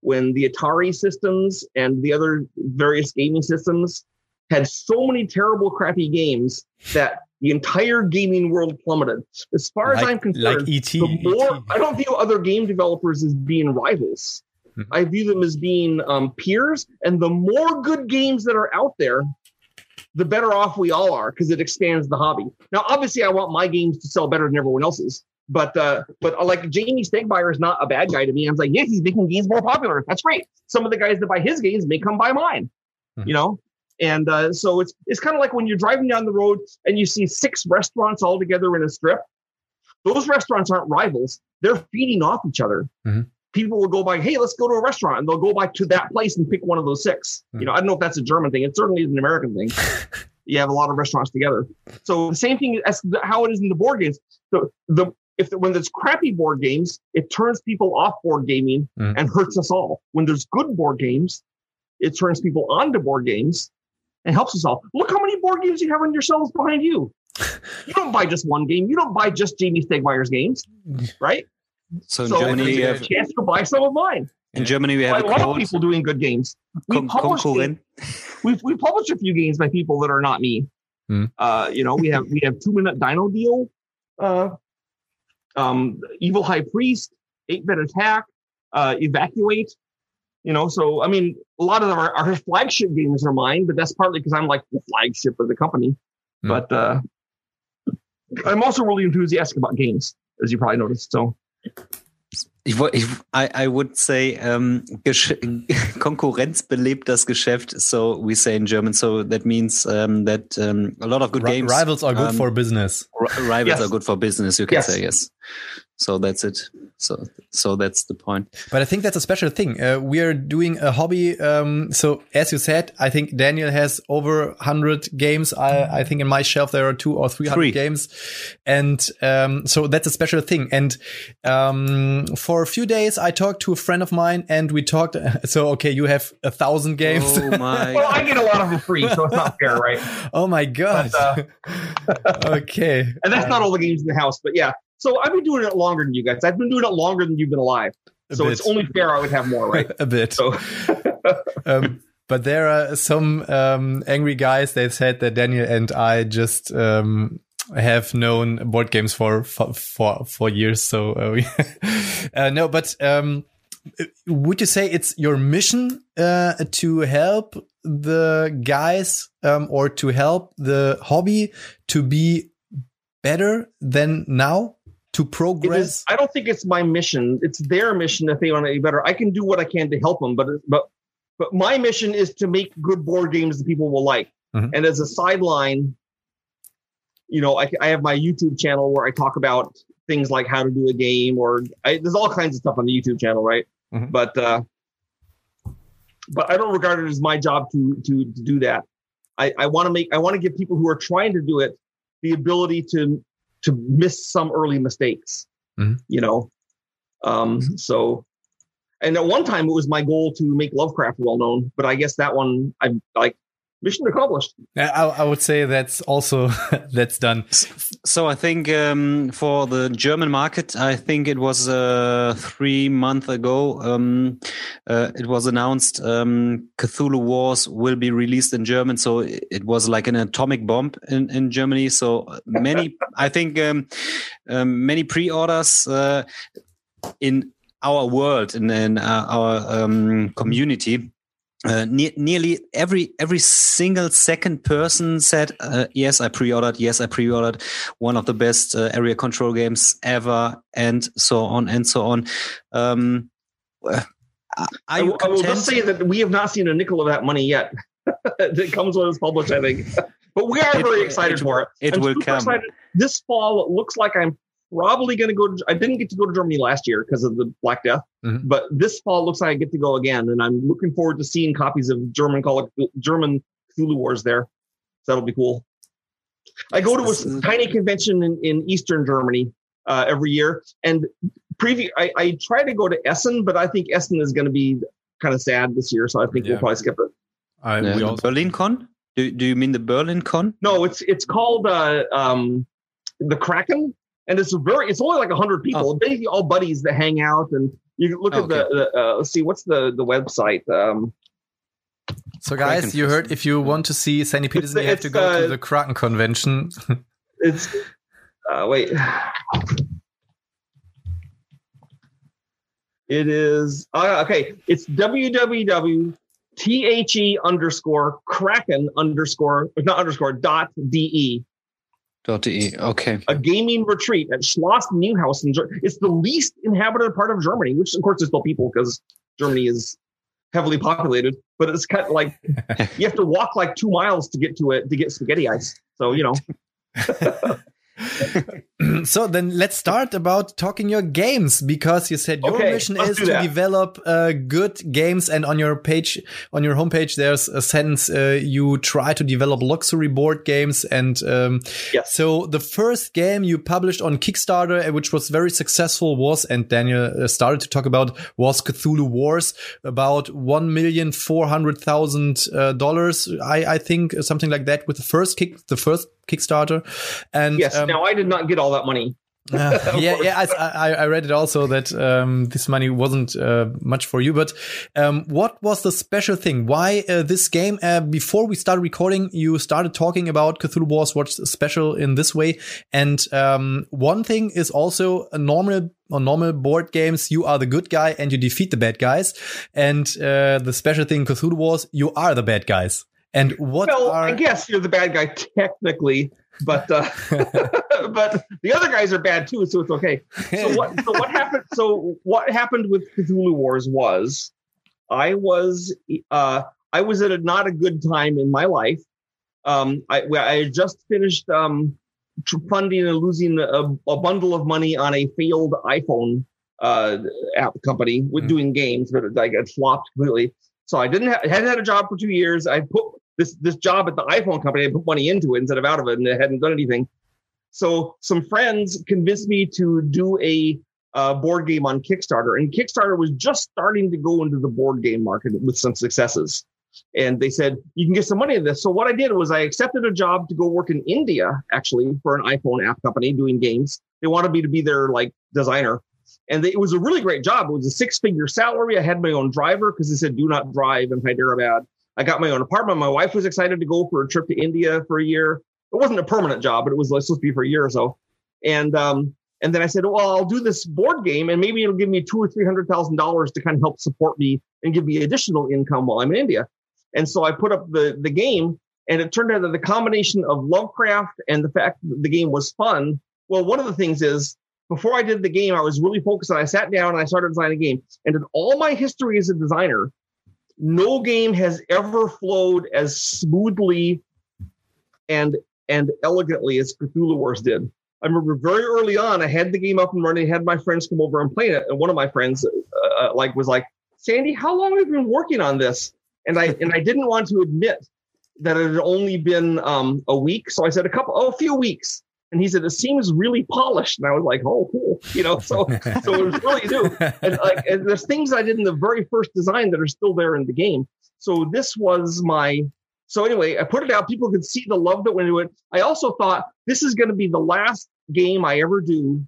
when the Atari systems and the other various gaming systems had so many terrible, crappy games that the entire gaming world plummeted. As far as I'm concerned, like ET, the more ET. I don't view other game developers as being rivals. Mhm. I view them as being um, peers, and the more good games that are out there, the better off we all are because it expands the hobby. Now, obviously, I want my games to sell better than everyone else's, but uh, but uh, like Jamey Stegmaier is not a bad guy to me. I'm like, yeah, he's making games more popular. That's great. Some of the guys that buy his games may come buy mine, Mhm. you know. And uh, so it's it's kind of like when you're driving down the road and you see six restaurants all together in a strip. Those restaurants aren't rivals; they're feeding off each other. Mhm. People will go by, hey, let's go to a restaurant, and they'll go by to that place and pick one of those 6 Mhm. You know, I don't know if that's a German thing. It certainly is an American thing. you have a lot of restaurants together. So the same thing as how it is in the board games. So the if when there's crappy board games, it turns people off board gaming Mhm. and hurts us all. When there's good board games, it turns people onto board games and helps us all. Look how many board games you have on your shelves behind you. You don't buy just one game. You don't buy just Jamey Stegmaier's games, right? So in so Germany, you have have a chance to buy some of mine. in Germany we I have a love of people doing good games. We Con- published, concurrent. we've we published a few games by people that are not me. Hmm. Uh, you know, we have we have two minute Dino Deal, uh, um, Evil High Priest, Eight Bit Attack, uh, Evacuate. You know, so I mean, a lot of our, our flagship games are mine, but that's partly because I'm like the flagship of the company. Hmm. But uh, I'm also really enthusiastic about games, as you probably noticed. So Ich, ich, I, I would say um, Konkurrenz belebt das Geschäft. So we say in German. So that means um, that um, a lot of good Ri- games. rivals are good um, for business ri- rivals Yes. are good for business. You can Yes. say yes. So that's it. So so that's the point. But I think that's a special thing. Uh, we are doing a hobby. Um, so as you said, I think Daniel has over hundred games. I, I think in my shelf there are two or three hundred games, and um, so that's a special thing. And um, for a few days, I talked to a friend of mine, and we talked. So okay, you have a thousand games. Oh my! well, I get a lot of them free, so it's not fair, right? oh my god. Uh, okay, and that's not all the games in the house, but yeah. So I've been doing it longer than you guys. I've been doing it longer than you've been alive. So it's only fair I would have more, right? a bit. So. um, but there are some um, angry guys. They said that Daniel and I just um, have known board games for for for, for years. So uh, uh, no, but um, would you say it's your mission uh, to help the guys um, or to help the hobby to be better than now? To progress? I don't think it's my mission. It's their mission if they want to be better. I can do what I can to help them, but but but my mission is to make good board games that people will like. Mm-hmm. And as a sideline, you know, I, I, have my YouTube channel where I talk about things like how to do a game, or I, there's all kinds of stuff on the YouTube channel, right? Mm-hmm. But uh, but I don't regard it as my job to to, to do that. I, I want to make I want to give people who are trying to do it the ability to to miss some early mistakes. Mm-hmm. You know, um, mm-hmm. so and at one time it was my goal to make Lovecraft well known, but I guess that one I like mission accomplished. I, I would say that's also that's done. So I think um, for the German market, I think it was uh, three months ago. Um, uh, it was announced um, Cthulhu Wars will be released in German. So it was like an atomic bomb in, in Germany. So many, I think, um, um, many pre-orders uh, in our world and in, in our um, community uh, ne nearly every every single second person said uh, yes i pre-ordered yes i pre-ordered one of the best uh, area control games ever and so on and so on. Um, uh, I, I, will just say that we have not seen a nickel of that money yet. That comes when it's published i think. But we are it, very excited it, for it. it I'm will come. excited. this fall it looks like i'm probably going to go to, I didn't get to go to Germany last year because of the Black Death, mm-hmm. but this fall looks like I get to go again. And I'm looking forward to seeing copies of German Call German Cthulhu Wars there. So that'll be cool. I go to a tiny convention in, in Eastern Germany uh, every year. And previous, I, I, try to go to Essen, but I think Essen is going to be kind of sad this year. So I think yeah. we'll probably skip it. I, yeah. also- Berlin Con? Do, do you mean the Berlin Con? No, it's it's called uh, um, the Kraken and it's very it's only like 100 people. Oh. basically all buddies that hang out and you can look oh, at okay. the, the uh, let's see what's the the website? Um so guys you heard if you want to see Sandy Petersen you have to go uh, to the Kraken convention. it's uh wait. It is uh, okay. It's www T-H-E underscore Kraken underscore not underscore dot D-E .de. Okay. A gaming retreat at Schloss Neuhaus. In it's the least inhabited part of Germany, which of course is still people because Germany is heavily populated. But it's kind of like you have to walk like two miles to get to it to get spaghetti ice. So you know. so then let's start about talking your games because you said your okay, mission is to develop uh, good games and on your page on your homepage there's a sentence uh, you try to develop luxury board games and um, yes. so the first game you published on Kickstarter uh, which was very successful was and Daniel uh, started to talk about was Cthulhu Wars about one million four hundred thousand uh, dollars I, I think something like that with the first kick the first Kickstarter. And yes, um, now I did not get all that money. uh, yeah, yeah. I, I, read it also that um, this money wasn't uh, much for you. But um, what was the special thing? Why uh, this game? Uh, before we started recording, you started talking about Cthulhu Wars. What's special in this way? And um, one thing is also a normal on normal board games, you are the good guy and you defeat the bad guys. And uh, the special thing, Cthulhu Wars, you are the bad guys. And what well, are... I guess you're the bad guy technically, but uh, but the other guys are bad too, so it's okay. So what so what happened? So what happened with Cthulhu Wars was I was uh, I was at a not a good time in my life. Um, I I had just finished um, funding and losing a, a bundle of money on a failed iPhone uh, app company with Mm. doing games, but it, like it flopped completely. So I didn't ha- hadn't had a job for two years. I put this this job at the iPhone company. I put money into it instead of out of it, and it hadn't done anything. So some friends convinced me to do a uh, board game on Kickstarter, and Kickstarter was just starting to go into the board game market with some successes. And they said you can get some money in this. So what I did was I accepted a job to go work in India, actually, for an iPhone app company doing games. They wanted me to be their like designer, and they, it was a really great job. It was a six-figure salary. I had my own driver because they said do not drive in Hyderabad. I got my own apartment. My wife was excited to go for a trip to India for a year. It wasn't a permanent job, but it was supposed to be for a year or so. And um, and then I said, well, I'll do this board game, and maybe it'll give me two or three hundred thousand dollars to kind of help support me and give me additional income while I'm in India. And so I put up the the game, and it turned out that the combination of Lovecraft and the fact that the game was fun. Well, one of the things is before I did the game, I was really focused and I sat down and I started designing a game, and in all my history as a designer, no game has ever flowed as smoothly and and elegantly as Cthulhu Wars did. I remember very early on, I had the game up and running, had my friends come over and play it, and one of my friends, uh, like, was like, "Sandy, how long have you been working on this?" And I and I didn't want to admit that it had only been um, a week, so I said a couple, oh, a few weeks. And he said it seems really polished, and I was like, "Oh, cool," you know. So so it was really new. And like, and there's things I did in the very first design that are still there in the game. So this was my so anyway, I put it out. People could see the love that went into it. I also thought this is going to be the last game I ever do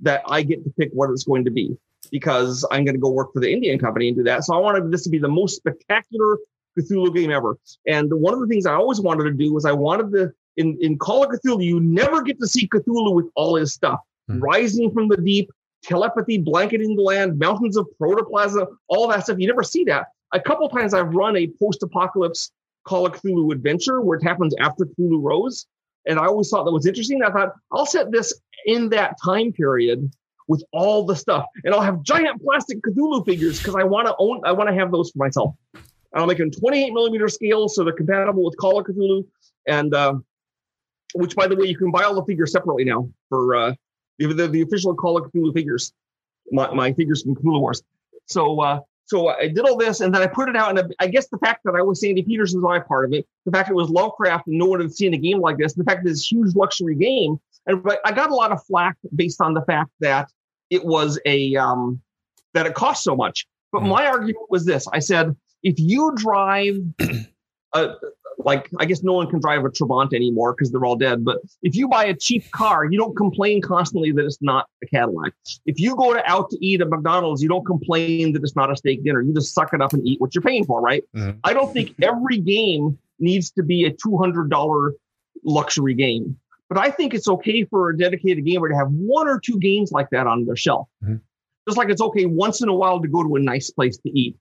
that I get to pick what it's going to be because I'm going to go work for the Indian company and do that. So I wanted this to be the most spectacular Cthulhu game ever. And one of the things I always wanted to do was I wanted to in in Call of Cthulhu, you never get to see Cthulhu with all his stuff, Hmm. rising from the deep, telepathy blanketing the land, mountains of protoplasm, all that stuff. You never see that. A couple times I've run a post-apocalypse Call of Cthulhu adventure where it happens after Cthulhu rose. And I always thought that was interesting. I thought I'll set this in that time period with all the stuff, and I'll have giant plastic Cthulhu figures because I want to own. I want to have those for myself. I'll make them 28 millimeter scale so they're compatible with Call of Cthulhu, and uh, which, by the way, you can buy all the figures separately now for uh, the, the, the official Call of Cthulhu figures. My, my figures from Cthulhu Wars. So uh, so I did all this, and then I put it out. And I guess the fact that I was Sandy Peters was my part of it. The fact it was Lovecraft and no one had seen a game like this. The fact that it's a huge luxury game, and I got a lot of flack based on the fact that it was a um, that it cost so much. But Mhm. my argument was this: I said, if you drive a like I guess no one can drive a Trabant anymore because they're all dead. But if you buy a cheap car, you don't complain constantly that it's not a Cadillac. If you go to out to eat at McDonald's, you don't complain that it's not a steak dinner. You just suck it up and eat what you're paying for, right? Mhm. I don't think every game needs to be a two hundred dollar luxury game. But I think it's okay for a dedicated gamer to have one or two games like that on their shelf. Mhm. Just like it's okay once in a while to go to a nice place to eat,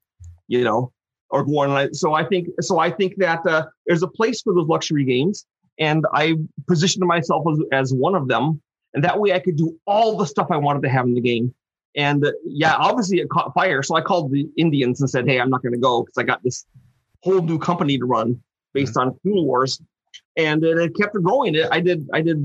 you know, or go on. So I think so. I think that uh, there's a place for those luxury games, and I positioned myself as, as one of them. And that way, I could do all the stuff I wanted to have in the game. And uh, yeah, obviously it caught fire. So I called the Indians and said, "Hey, I'm not going to go because I got this whole new company to run based on Cthulhu Wars." And uh, it kept growing. It I did I did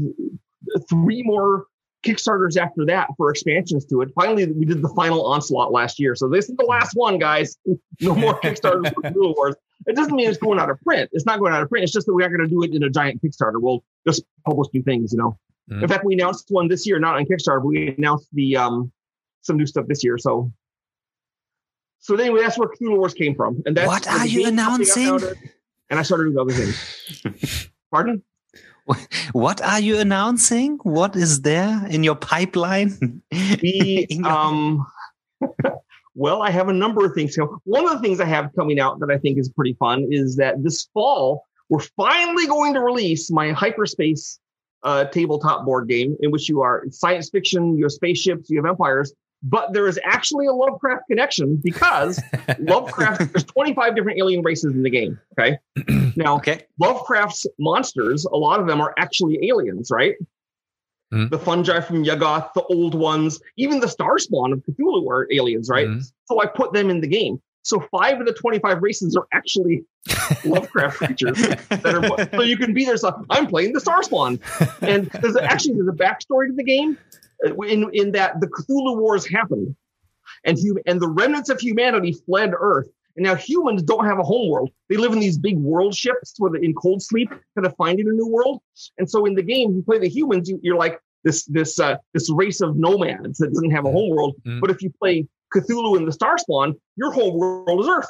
three more Kickstarters after that for expansions to it. Finally, we did the final onslaught last year. So this is the last one, guys. No more Kickstarters for Cthulhu Wars. It doesn't mean it's going out of print. It's not going out of print. It's just that we're not going to do it in a giant Kickstarter. We'll just publish new things, you know. Mhm. In fact, we announced one this year, not on Kickstarter. But we announced the um some new stuff this year. So, so anyway, that's where Cthulhu Wars came from. And that's What are you game company got announcing? And I started doing other things. Pardon? What are you announcing? What is there in your pipeline? We your- um well, I have a number of things. One of the things I have coming out that I think is pretty fun is that this fall we're finally going to release my hyperspace uh, tabletop board game in which you are science fiction, you have spaceships, you have empires, but there is actually a Lovecraft connection because Lovecraft there's 25 different alien races in the game. Okay. Now okay. Lovecraft's monsters, a lot of them are actually aliens, right? Mhm. The fungi from Yuggoth, the old ones, even the star spawn of Cthulhu are aliens, right? Mhm. So I put them in the game. So five of the 25 races are actually Lovecraft creatures that are. So you can be there. So I'm playing the Star Spawn, and there's actually there's a backstory to the game in in that the Cthulhu Wars happened, and hum, and the remnants of humanity fled Earth. And now humans don't have a home world. They live in these big world ships where in cold sleep, kind of finding a new world. And so in the game, you play the humans, you, you're like this this uh, this race of nomads that doesn't have a home world. Mm. But if you play Cthulhu in the Star Spawn, your whole world is Earth.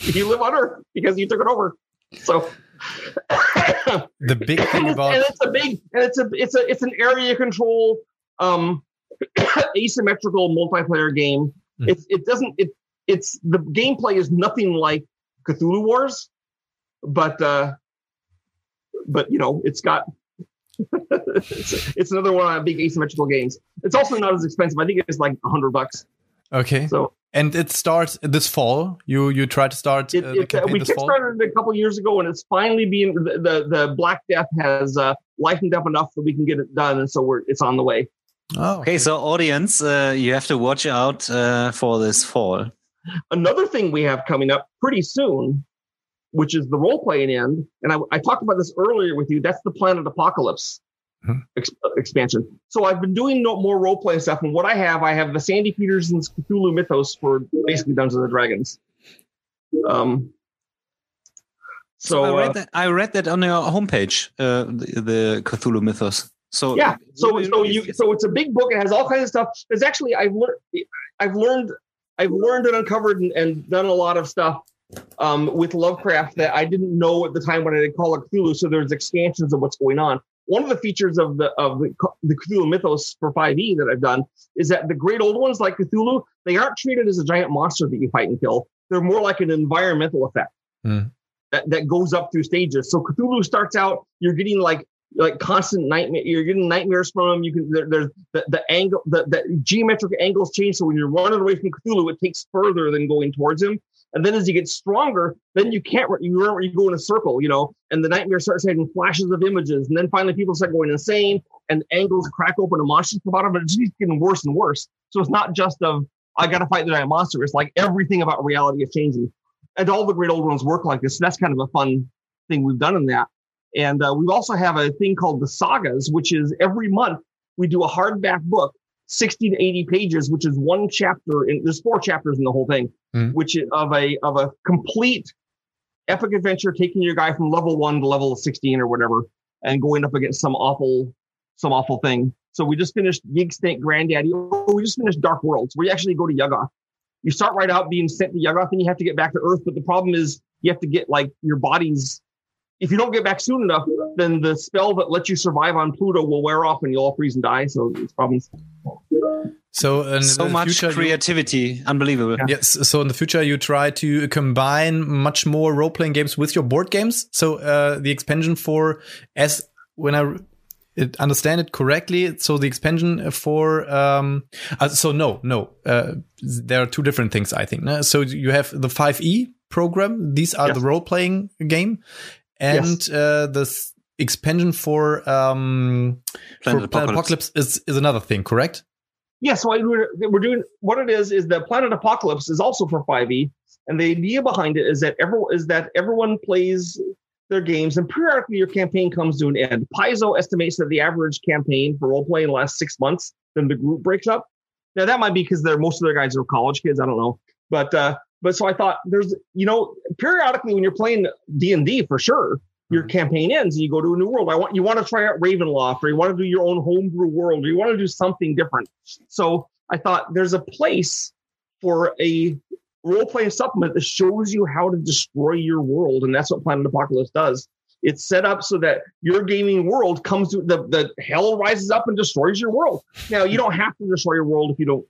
you live on Earth because you took it over. So the big thing and, it's, about and it's a big and it's a it's a it's an area control um asymmetrical multiplayer game. It's it doesn't it it's the gameplay is nothing like Cthulhu Wars, but uh but you know it's got it's, it's another one of big asymmetrical games. It's also not as expensive. I think it's like a hundred bucks. okay, So and it starts this fall. You you try to start it, uh, the it, uh, campaign we this fall. kickstarted it a couple years ago, and it's finally being the the, the Black Death has uh, lightened up enough that we can get it done, and so we're it's on the way. Oh, Okay, so audience, uh, you have to watch out uh, for this fall. Another thing we have coming up pretty soon, which is the role playing end, and I, I talked about this earlier with you. That's the Planet Apocalypse Mhm. ex- expansion. So I've been doing no, more role playing stuff, and what I have, I have the Sandy Petersen's Cthulhu Mythos for basically Dungeons and Dragons. Um. So, I uh, read that. I read that on your homepage, uh, the, the Cthulhu Mythos. So yeah. so so you so it's a big book. It has all kinds of stuff. There's actually i've learned i've learned i've learned and uncovered and, and done a lot of stuff um, with lovecraft that i didn't know at the time when i did Call of Cthulhu. So there's expansions of what's going on. One of the features of the of the, the cthulhu mythos for 5e that i've done is that the great old ones like cthulhu they aren't treated as a giant monster that you fight and kill. They're more like an environmental effect Hmm. that, that goes up through stages. So cthulhu starts out you're getting like like constant nightmare. You're getting nightmares from them. You can there, there's the, the angle, the, the geometric angles change. So when you're running away from Cthulhu, it takes further than going towards him. And then as you get stronger, then you can't. You run, you go in a circle, you know, and the nightmare starts having flashes of images. And then finally, people start going insane, and angles crack open, and monsters come out of it. It's just getting worse and worse. So it's not just of I got to fight the giant monster. It's like everything about reality is changing, and all the great old ones work like this. So that's kind of a fun thing we've done in that. And uh, we also have a thing called the sagas, which is every month we do a hardback book, 60 to 80 pages, which is one chapter. In, there's four chapters in the whole thing, Mhm. which is of a of a complete epic adventure, taking your guy from level one to level 16 or whatever, and going up against some awful some awful thing. So we just finished Yig Snake Granddaddy. Oh, we just finished Dark Worlds, where you actually go to Yuggoth. You start right out being sent to Yuggoth, and you have to get back to Earth. But the problem is you have to get like your body's if you don't get back soon enough, then the spell that lets you survive on Pluto will wear off and you'll all freeze and die. So it's problems. So in so the much future, you- creativity, unbelievable. Yes. So in the future, you try to combine much more role playing games with your board games. So uh, the expansion for as when I it, understand it correctly, so the expansion for um, uh, so no, no, uh, there are two different things. I think. no? So you have the five E program. These are Yes. the role playing game, and Yes. uh, the expansion for um Planet for Planet Apocalypse. Apocalypse is is another thing. Correct. Yeah, so I, we're, we're doing what it is is that Planet Apocalypse is also for 5e, and the idea behind it is that everyone is that everyone plays their games, and periodically your campaign comes to an end. Paizo estimates that the average campaign for role playing lasts six months, then the group breaks up. Now that might be because they're most of their guys are college kids. I don't know, but uh, but so I thought there's you know periodically when you're playing D and D for sure. Your mm-hmm. campaign ends and you go to a new world. I want you want to try out Ravenloft, or you want to do your own homebrew world, or you want to do something different. So I thought there's a place for a role playing supplement that shows you how to destroy your world. And that's what Planet Apocalypse does. It's set up so that your gaming world comes to the, the hell rises up and destroys your world. Now, you don't have to destroy your world if you don't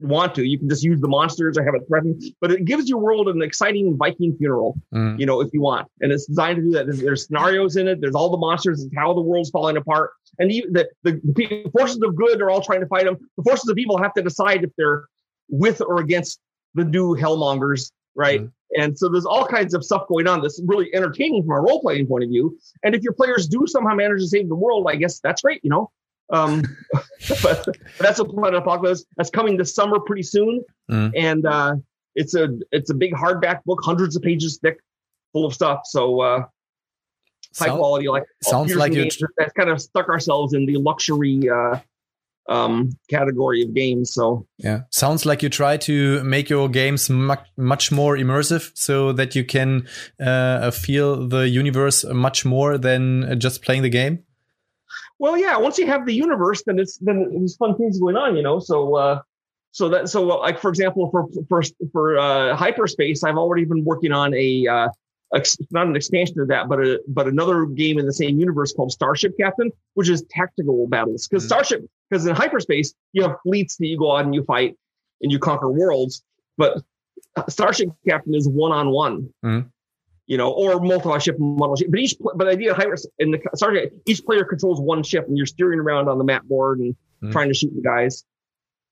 want to. You can just use the monsters or have it threatened, but it gives your world an exciting Viking funeral Mm. you know, if you want. And it's designed to do that. There's, there's scenarios in it. There's all the monsters. It's how the world's falling apart. And even the, the, the forces of good are all trying to fight them. The forces of evil have to decide if they're with or against the new hellmongers, right? And so there's all kinds of stuff going on that's really entertaining from a role playing point of view. And if your players do somehow manage to save the world, I guess that's great, you know. Um, but, but that's a Planet Apocalypse that's coming this summer pretty soon Mm. and uh, it's a it's a big hardback book, hundreds of pages thick, full of stuff. So uh, high quality. Like sounds like you games, that's kind of stuck ourselves in the luxury uh, um, category of games. So Yeah, sounds like you try to make your games much much more immersive, so that you can uh, feel the universe much more than just playing the game. Well, yeah. Once you have the universe, then it's then there's fun things going on, you know. So, uh, so that so like for example, for for for uh, hyperspace, I've already been working on a uh, ex- not an expansion of that, but a but another game in the same universe called Starship Captain, which is tactical battles. Because Mhm. Starship, because in hyperspace you have fleets that you go out and you fight and you conquer worlds, but Starship Captain is one on one. You know, or multi-ship model ship. But each, but the idea of hyper in the sorry, each player controls one ship, and you're steering around on the map board and Mm. trying to shoot the guys.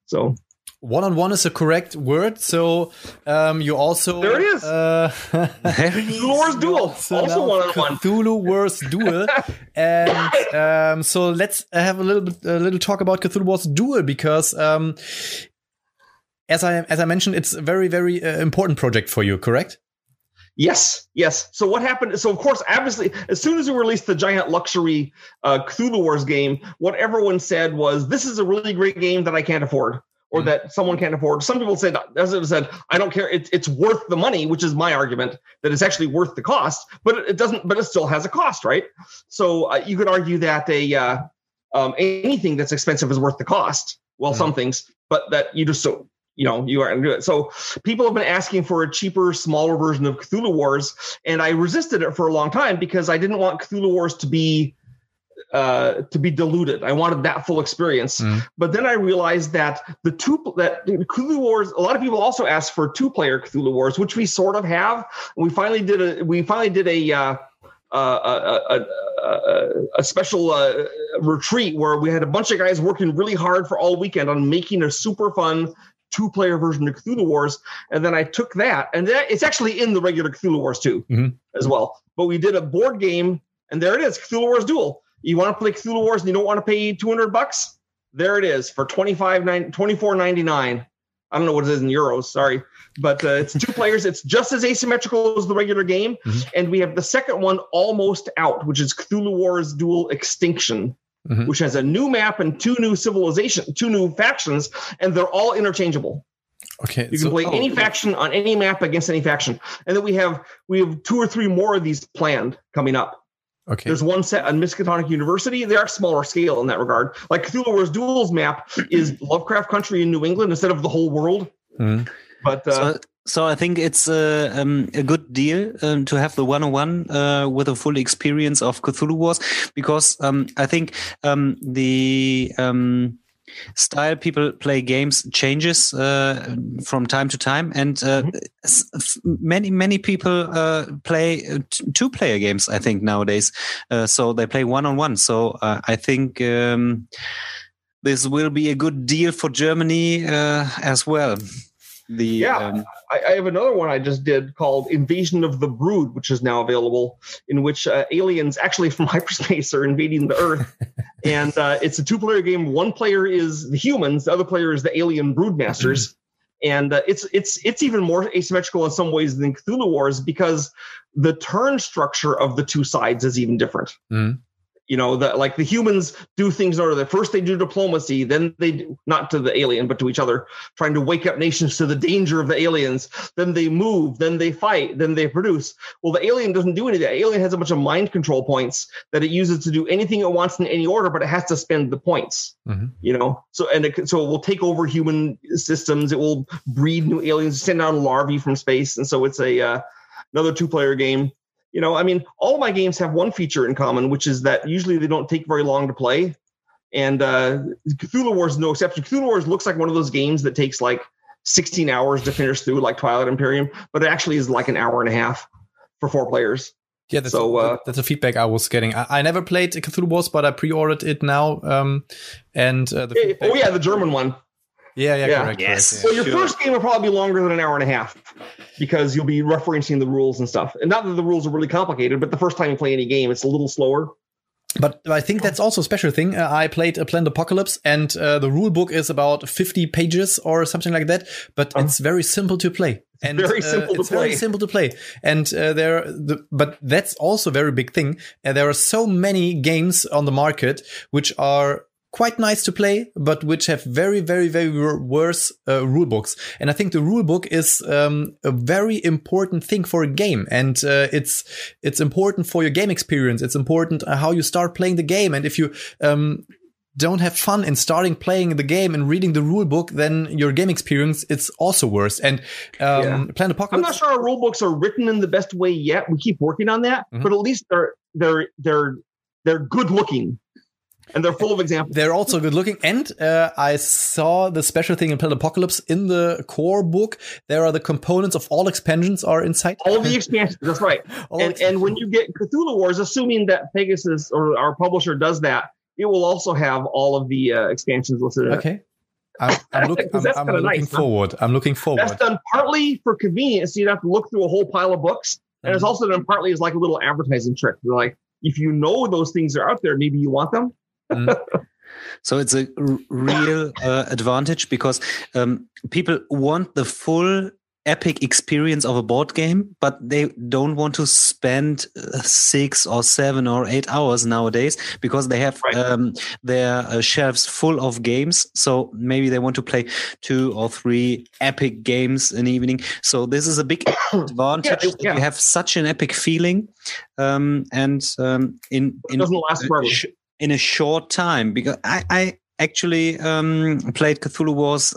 So One on one is a correct word, so um, you also There it is. Uh, Cthulhu Wars Duel, So also one-on-one. Cthulhu Wars Duel, and um, so let's have a little bit, a little talk about Cthulhu Wars Duel because, um, as I as I mentioned, it's a very very uh, important project for you. Correct? Yes, yes. So what happened? So of course, obviously, as soon as we released the giant luxury uh, Cthulhu Wars game, what everyone said was, "This is a really great game that I can't afford." Or Mhm. that someone can't afford. Some people said, as I said, I don't care. It's it's worth the money, which is my argument that it's actually worth the cost. But it doesn't. But it still has a cost, right? So uh, you could argue that a uh, um, anything that's expensive is worth the cost. Well, Mhm. some things, but that you just so you know you aren't gonna do it. So people have been asking for a cheaper, smaller version of Cthulhu Wars, and I resisted it for a long time because I didn't want Cthulhu Wars to be uh, to be diluted. I wanted that full experience. Mhm. But then I realized that the two that Cthulhu Wars. A lot of people also asked for two player Cthulhu Wars, which we sort of have. We finally did a we finally did a. Uh, uh, a, a, a, a special uh, retreat where we had a bunch of guys working really hard for all weekend on making a super fun two player version of Cthulhu Wars. And then I took that, and that, it's actually in the regular Cthulhu Wars too, Mhm. as well. But we did a board game, and there it is Cthulhu Wars Duel. You want to play Cthulhu Wars and you don't want to pay 200 bucks? There it is for 25 24.99. I don't know what it is in euros, sorry. But uh, it's two players. It's just as asymmetrical as the regular game. Mhm. And we have the second one almost out, which is Cthulhu Wars Duel Extinction, Mhm. which has a new map and two new civilization, two new factions, and they're all interchangeable. Okay. You so- can play oh, any faction on any map against any faction. And then we have we have two or three more of these planned coming up. Okay. There's one set on Miskatonic University. They are smaller scale in that regard. Like Cthulhu Wars Duels map is Lovecraft Country in New England instead of the whole world. Mhm. But uh, so, so I think it's uh, um, a good deal um, to have the one-on-one uh, with a full experience of Cthulhu Wars because um, I think um, the um, style people play games changes uh, from time to time, and uh, f- many many people uh, play uh, t- two-player games. I think nowadays, uh, so they play one-on-one. So uh, I think. Um, this will be a good deal for Germany uh, as well. The Yeah. um, I, I have another one I just did called Invasion of the Brood, which is now available, in which uh, aliens actually from hyperspace are invading the Earth. and uh, it's a two player game. One player is the humans, the other player is the alien broodmasters. And uh, it's it's it's even more asymmetrical in some ways than Cthulhu Wars because the turn structure of the two sides is even different. Mhm. You know, that like the humans do things in order that first they do diplomacy, then they do, not to the alien, but to each other, trying to wake up nations to the danger of the aliens. Then they move, then they fight, then they produce. Well, the alien doesn't do any of that. Alien has a bunch of mind control points that it uses to do anything it wants in any order, but it has to spend the points. Mhm. You know, so and it, so it will take over human systems. It will breed new aliens, send out larvae from space, and so it's a uh, another two-player game. You know, I mean, all my games have one feature in common, which is that usually they don't take very long to play. And uh, Cthulhu Wars is no exception. Cthulhu Wars looks like one of those games that takes like 16 hours to finish through, like Twilight Imperium, but it actually is like an hour and a half for four players. Yeah, that's, So, uh, that's the feedback I was getting. I, I never played Cthulhu Wars, but I pre-ordered it now. Um, and uh, the Eh, Oh yeah, the German one. Yeah, yeah, yeah. correct. Yes. correct, Well, your Sure. first game will probably be longer than an hour and a half because you'll be referencing the rules and stuff. And not that the rules are really complicated, but the first time you play any game, it's a little slower. But I think that's also a special thing. Uh, I played a Planet Apocalypse, and uh, the rule book is about 50 pages or something like that. But Uh-huh. it's very simple to play. and Very uh, simple to it's very play. simple to play. And uh, there, the, but that's also a very big thing. Uh, there are so many games on the market which are quite nice to play, but which have very, very, very worse uh, rule books. And I think the rule book is um, a very important thing for a game, and uh, it's it's important for your game experience. It's important uh, how you start playing the game, and if you um, don't have fun in starting playing the game and reading the rule book, then your game experience it's also worse. And um, Yeah. Planet I'm not sure our rule books are written in the best way yet. We keep working on that, Mhm. but at least they're they're they're they're good looking, and they're full of examples. They're also good looking. And uh, I saw the special thing in Planet Apocalypse in the core book. There are the components of all expansions are inside. All the expansions. That's right. And and when you get Cthulhu Wars, assuming that Pegasus or our publisher does that, it will also have all of the uh, expansions listed. In it. okay. I'm, I'm, look, I'm, I'm looking nice, huh? forward. I'm looking forward. That's done partly for convenience, so you don't have to look through a whole pile of books, and it's Mhm. also done partly as like a little advertising trick. They're like, if you know those things are out there, maybe you want them. So it's a real uh, advantage because um, people want the full epic experience of a board game, but they don't want to spend uh, six or seven or eight hours nowadays because they have Right. um, their uh, shelves full of games. So maybe they want to play two or three epic games in an evening. So this is a big advantage. Yeah, that yeah. You have such an epic feeling, um, and um, in It in doesn't last forever. Sh- in a short time because I, I actually um, played Cthulhu Wars.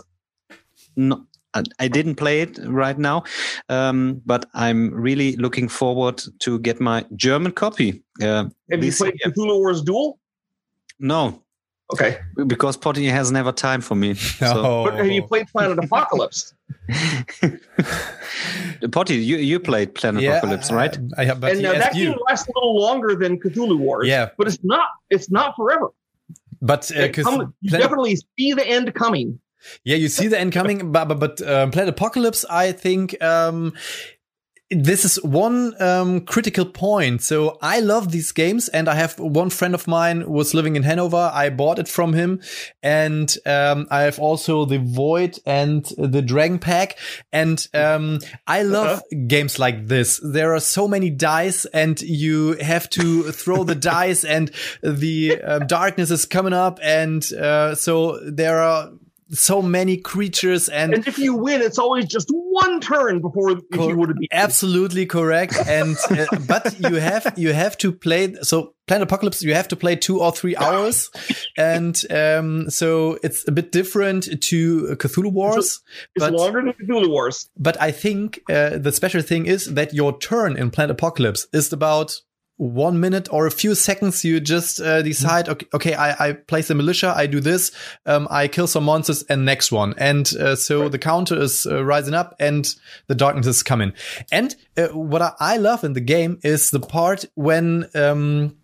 No, I- I didn't play it right now, um, but I'm really looking forward to get my German copy. Uh, Have you played year. Cthulhu Wars Duel? No, Okay, because Potty has never time for me. So, but have you played Planet Apocalypse? Potty, you, you played Planet Apocalypse, right? I, have, but and he uh, that asked game lasts a little longer than Cthulhu Wars. Yeah. but it's not. It's not forever. But uh, come- you Planet- definitely see the end coming. Yeah, you see the end coming, but but, but um, Planet Apocalypse, I think um, this is one um, critical point. So I love these games, and I have one friend of mine was living in Hanover. I bought it from him, and um, I have also the Void and the Dragon Pack, and um, I love games like this. There are so many dice, and you have to throw the dice, and the um, darkness is coming up, and uh, so there are so many creatures and And if you win, it's always just one turn before if you would have beat. absolutely correct and uh, but you have you have to play so planet apocalypse you have to play two or three hours and um so it's a bit different to cthulhu wars It's but longer than Cthulhu Wars. but i think uh, the special thing is that your turn in planet apocalypse is about one minute or a few seconds you just uh, decide okay, okay I, I place the militia i do this um, i kill some monsters and next one. And uh, so the counter is uh, rising up and the darkness is coming. And uh, what I, I love in the game is the part when um,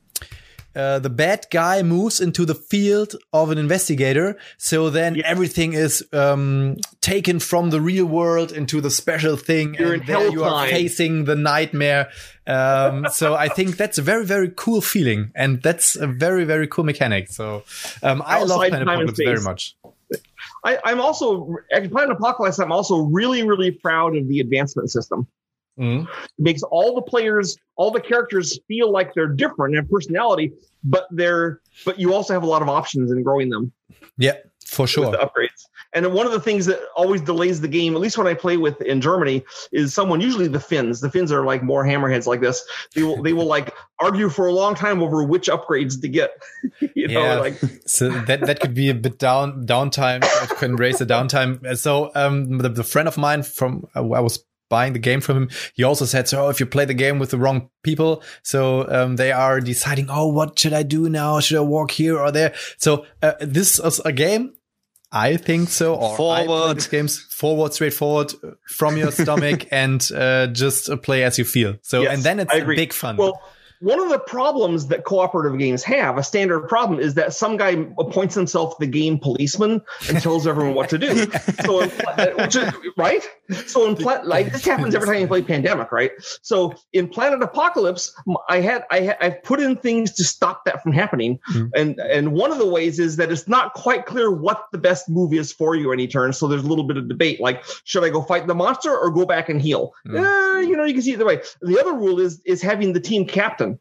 uh, the bad guy moves into the field of an investigator. So then everything is um, taken from the real world into the special thing, You're and in there you are facing the nightmare. Um, so I think that's a very very cool feeling, and that's a very very cool mechanic. So um, I love Planet Apocalypse very much. I, I'm also at Planet Apocalypse. I'm also really, really proud of the advancement system. Mhm. It makes all the players, all the characters feel like they're different and personality, but they're but you also have a lot of options in growing them Yeah, for with sure. the upgrades. And one of the things that always delays the game, at least when I play with in Germany, is someone usually the Finns. The Finns are like more hammerheads like this. They will they will like argue for a long time over which upgrades to get. you know, Yeah. like so that that could be a bit down downtime. It can raise the downtime. So um, the, the friend of mine from uh, I was buying the game from him. He also said, so if you play the game with the wrong people, so um, they are deciding, oh, what should I do now? Should I walk here or there? So uh, this is a game. I think so. Or Forward. games forward, straightforward from your stomach, and uh, just play as you feel. So Yes, and then it's I a agree. big fun. Well, one of the problems that cooperative games have, a standard problem, is that some guy appoints himself the game policeman and tells everyone what to do. So, which is, right? So in pla- like this happens every time you play Pandemic, right? So in Planet Apocalypse, I had I had I've put in things to stop that from happening, Mhm. and and one of the ways is that it's not quite clear what the best move is for you any turn. So there's a little bit of debate, like should I go fight the monster or go back and heal? Mm. Eh, you know, you can see either way. The other rule is is having the team captain.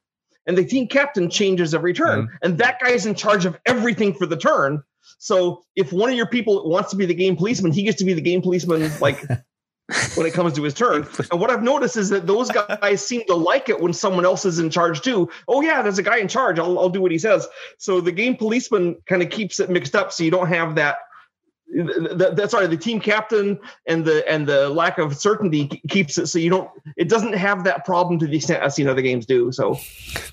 And the team captain changes every turn, mm-hmm. and that guy's in charge of everything for the turn. So if one of your people wants to be the game policeman, he gets to be the game policeman like when it comes to his turn. And what I've noticed is that those guys seem to like it when someone else is in charge too. Oh yeah, there's a guy in charge. I'll, I'll do what he says. So the game policeman kind of keeps it mixed up, so you don't have that. That- That's sorry, the team captain and the and the lack of certainty keeps it so you don't. It doesn't have that problem to the extent I've seen other games do. So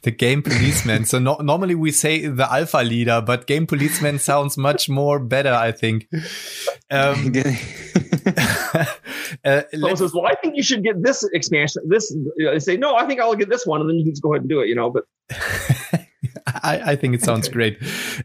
The game policeman. so no, normally we say the alpha leader, but game policeman sounds much more better, I think. Um, uh, someone says, "Well, I think you should get this expansion." This I say, "No, I think I'll get this one," and then you can just go ahead and do it. You know, but I, I think it sounds great.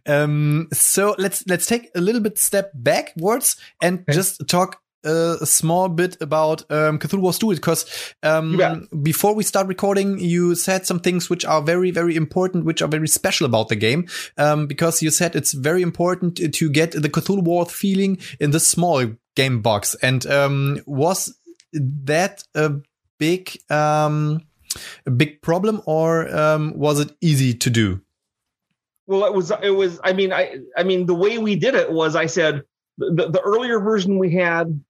Um, so let's let's take a little bit step backwards and just talk a small bit about um, Cthulhu Wars 2 because um, bet. before we start recording, you said some things which are very very important, which are very special about the game. Um, because you said it's very important to get the Cthulhu Wars feeling in the small game box, and um, was that a big um, a big problem or um, was it easy to do? Well, it was. It was. I mean, I. I mean, the way we did it was, I said, the the earlier version we had,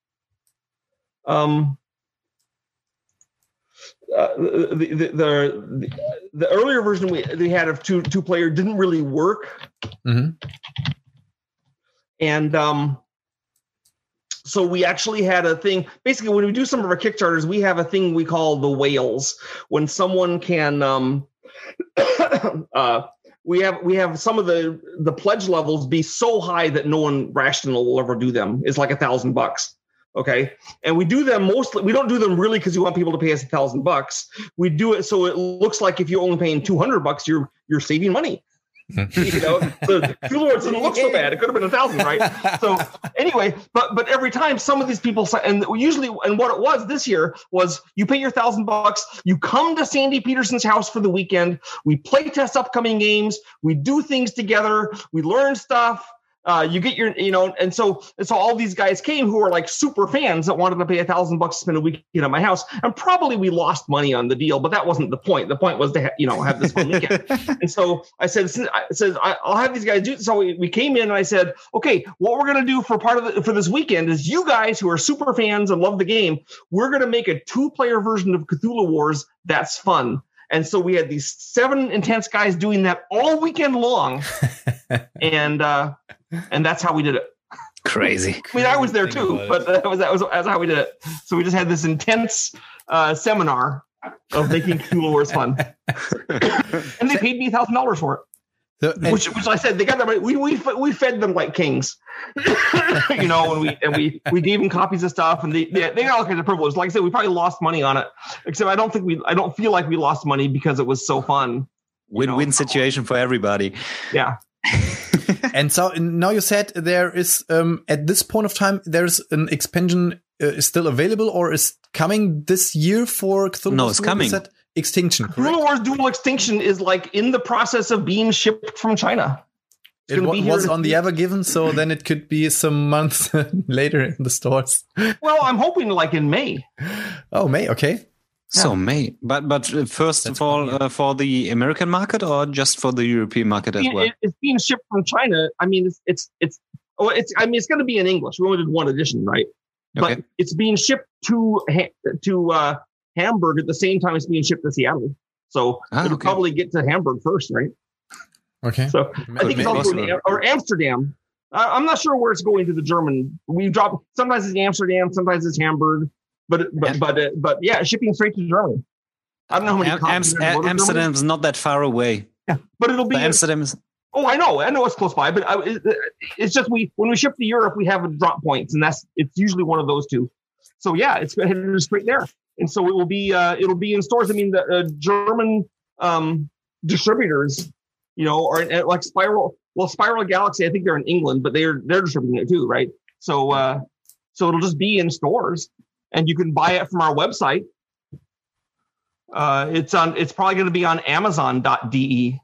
um, uh, the, the, the the earlier version we we had of two two player didn't really work, Mhm. and um, so we actually had a thing. Basically, when we do some of our kickstarters, we have a thing we call the whales. When someone can, um, uh, we have we have some of the the pledge levels be so high that no one rational will ever do them. It's like a thousand bucks. Okay. And we do them mostly, we don't do them really because we want people to pay us a thousand bucks. We do it so it looks like if you're only paying 200 bucks, you're, you're saving money. you know, the Two Lords didn't look so bad. It could have been a thousand, right? So anyway, but but every time some of these people and usually, and what it was this year was you pay your thousand bucks, you come to Sandy Petersen's house for the weekend, we play test upcoming games, we do things together, we learn stuff. Uh, you get your, you know, and so and so all these guys came who are like super fans that wanted to pay a thousand bucks to spend a weekend at my house, and probably we lost money on the deal, but that wasn't the point. The point was to ha- you know have this fun weekend. and so I said, I said I'll have these guys do. So we, we came in and I said, okay, what we're gonna do for part of the, for this weekend is you guys who are super fans and love the game, we're gonna make a two player version of Cthulhu Wars that's fun. And so we had these seven intense guys doing that all weekend long, and uh, and that's how we did it. Crazy. I mean, I was there too, about but it. that was that was that's how we did it. So we just had this intense uh, seminar of making Cool Wars fun, and they paid me a thousand dollars for it. So, and- Which, which I said they got their money. We we we fed them like kings, you know, and we and we we gave them copies of stuff, and they they, they got all kinds of privileges. Like I said, we probably lost money on it, except I don't think we I don't feel like we lost money because it was so fun. Win-win situation for everybody. Yeah, and so now you said there is um, at this point of time there's an expansion uh, is still available or is coming this year for Cthulhu No, it's coming. said Extinction, correct? Cthulhu Wars Duel Extinction is like in the process of being shipped from China. It's It gonna wa- be here was on the Ever Given, so then it could be some months later in the stores. Well, I'm hoping like in May. Oh, May, okay. So May, but but uh, first That's of all, funny. uh, for the American market or just for the European market as well? it's being shipped from China. I mean, it's it's it's oh, it's. I mean, it's going to be in English. We only did one edition, right? Okay. But it's being shipped to to uh, Hamburg at the same time it's being shipped to Seattle. So Ah, it'll okay. probably get to Hamburg first, right? Okay. So I think it's also in, or Amsterdam. Uh, I'm not sure where it's going to the German. We drop sometimes it's Amsterdam, sometimes it's Hamburg, but but Am- but uh, but yeah, shipping straight to Germany. I don't know how many Am- Am- there Germany, Amsterdam's not that far away. Yeah, but it'll be But in- Amsterdam is Oh, I know, I know it's close by, but I, it, it's just we when we ship to Europe, we have a drop points, and that's it's usually one of those two. So yeah, it's headed straight there, and so it will be uh, it'll be in stores. I mean, the uh, German um, distributors, you know, are like Spiral. Well, Spiral Galaxy, I think they're in England, but they're they're distributing it too, right? So uh, so it'll just be in stores, and you can buy it from our website. Uh, it's on. It's probably going to be on Amazon.de.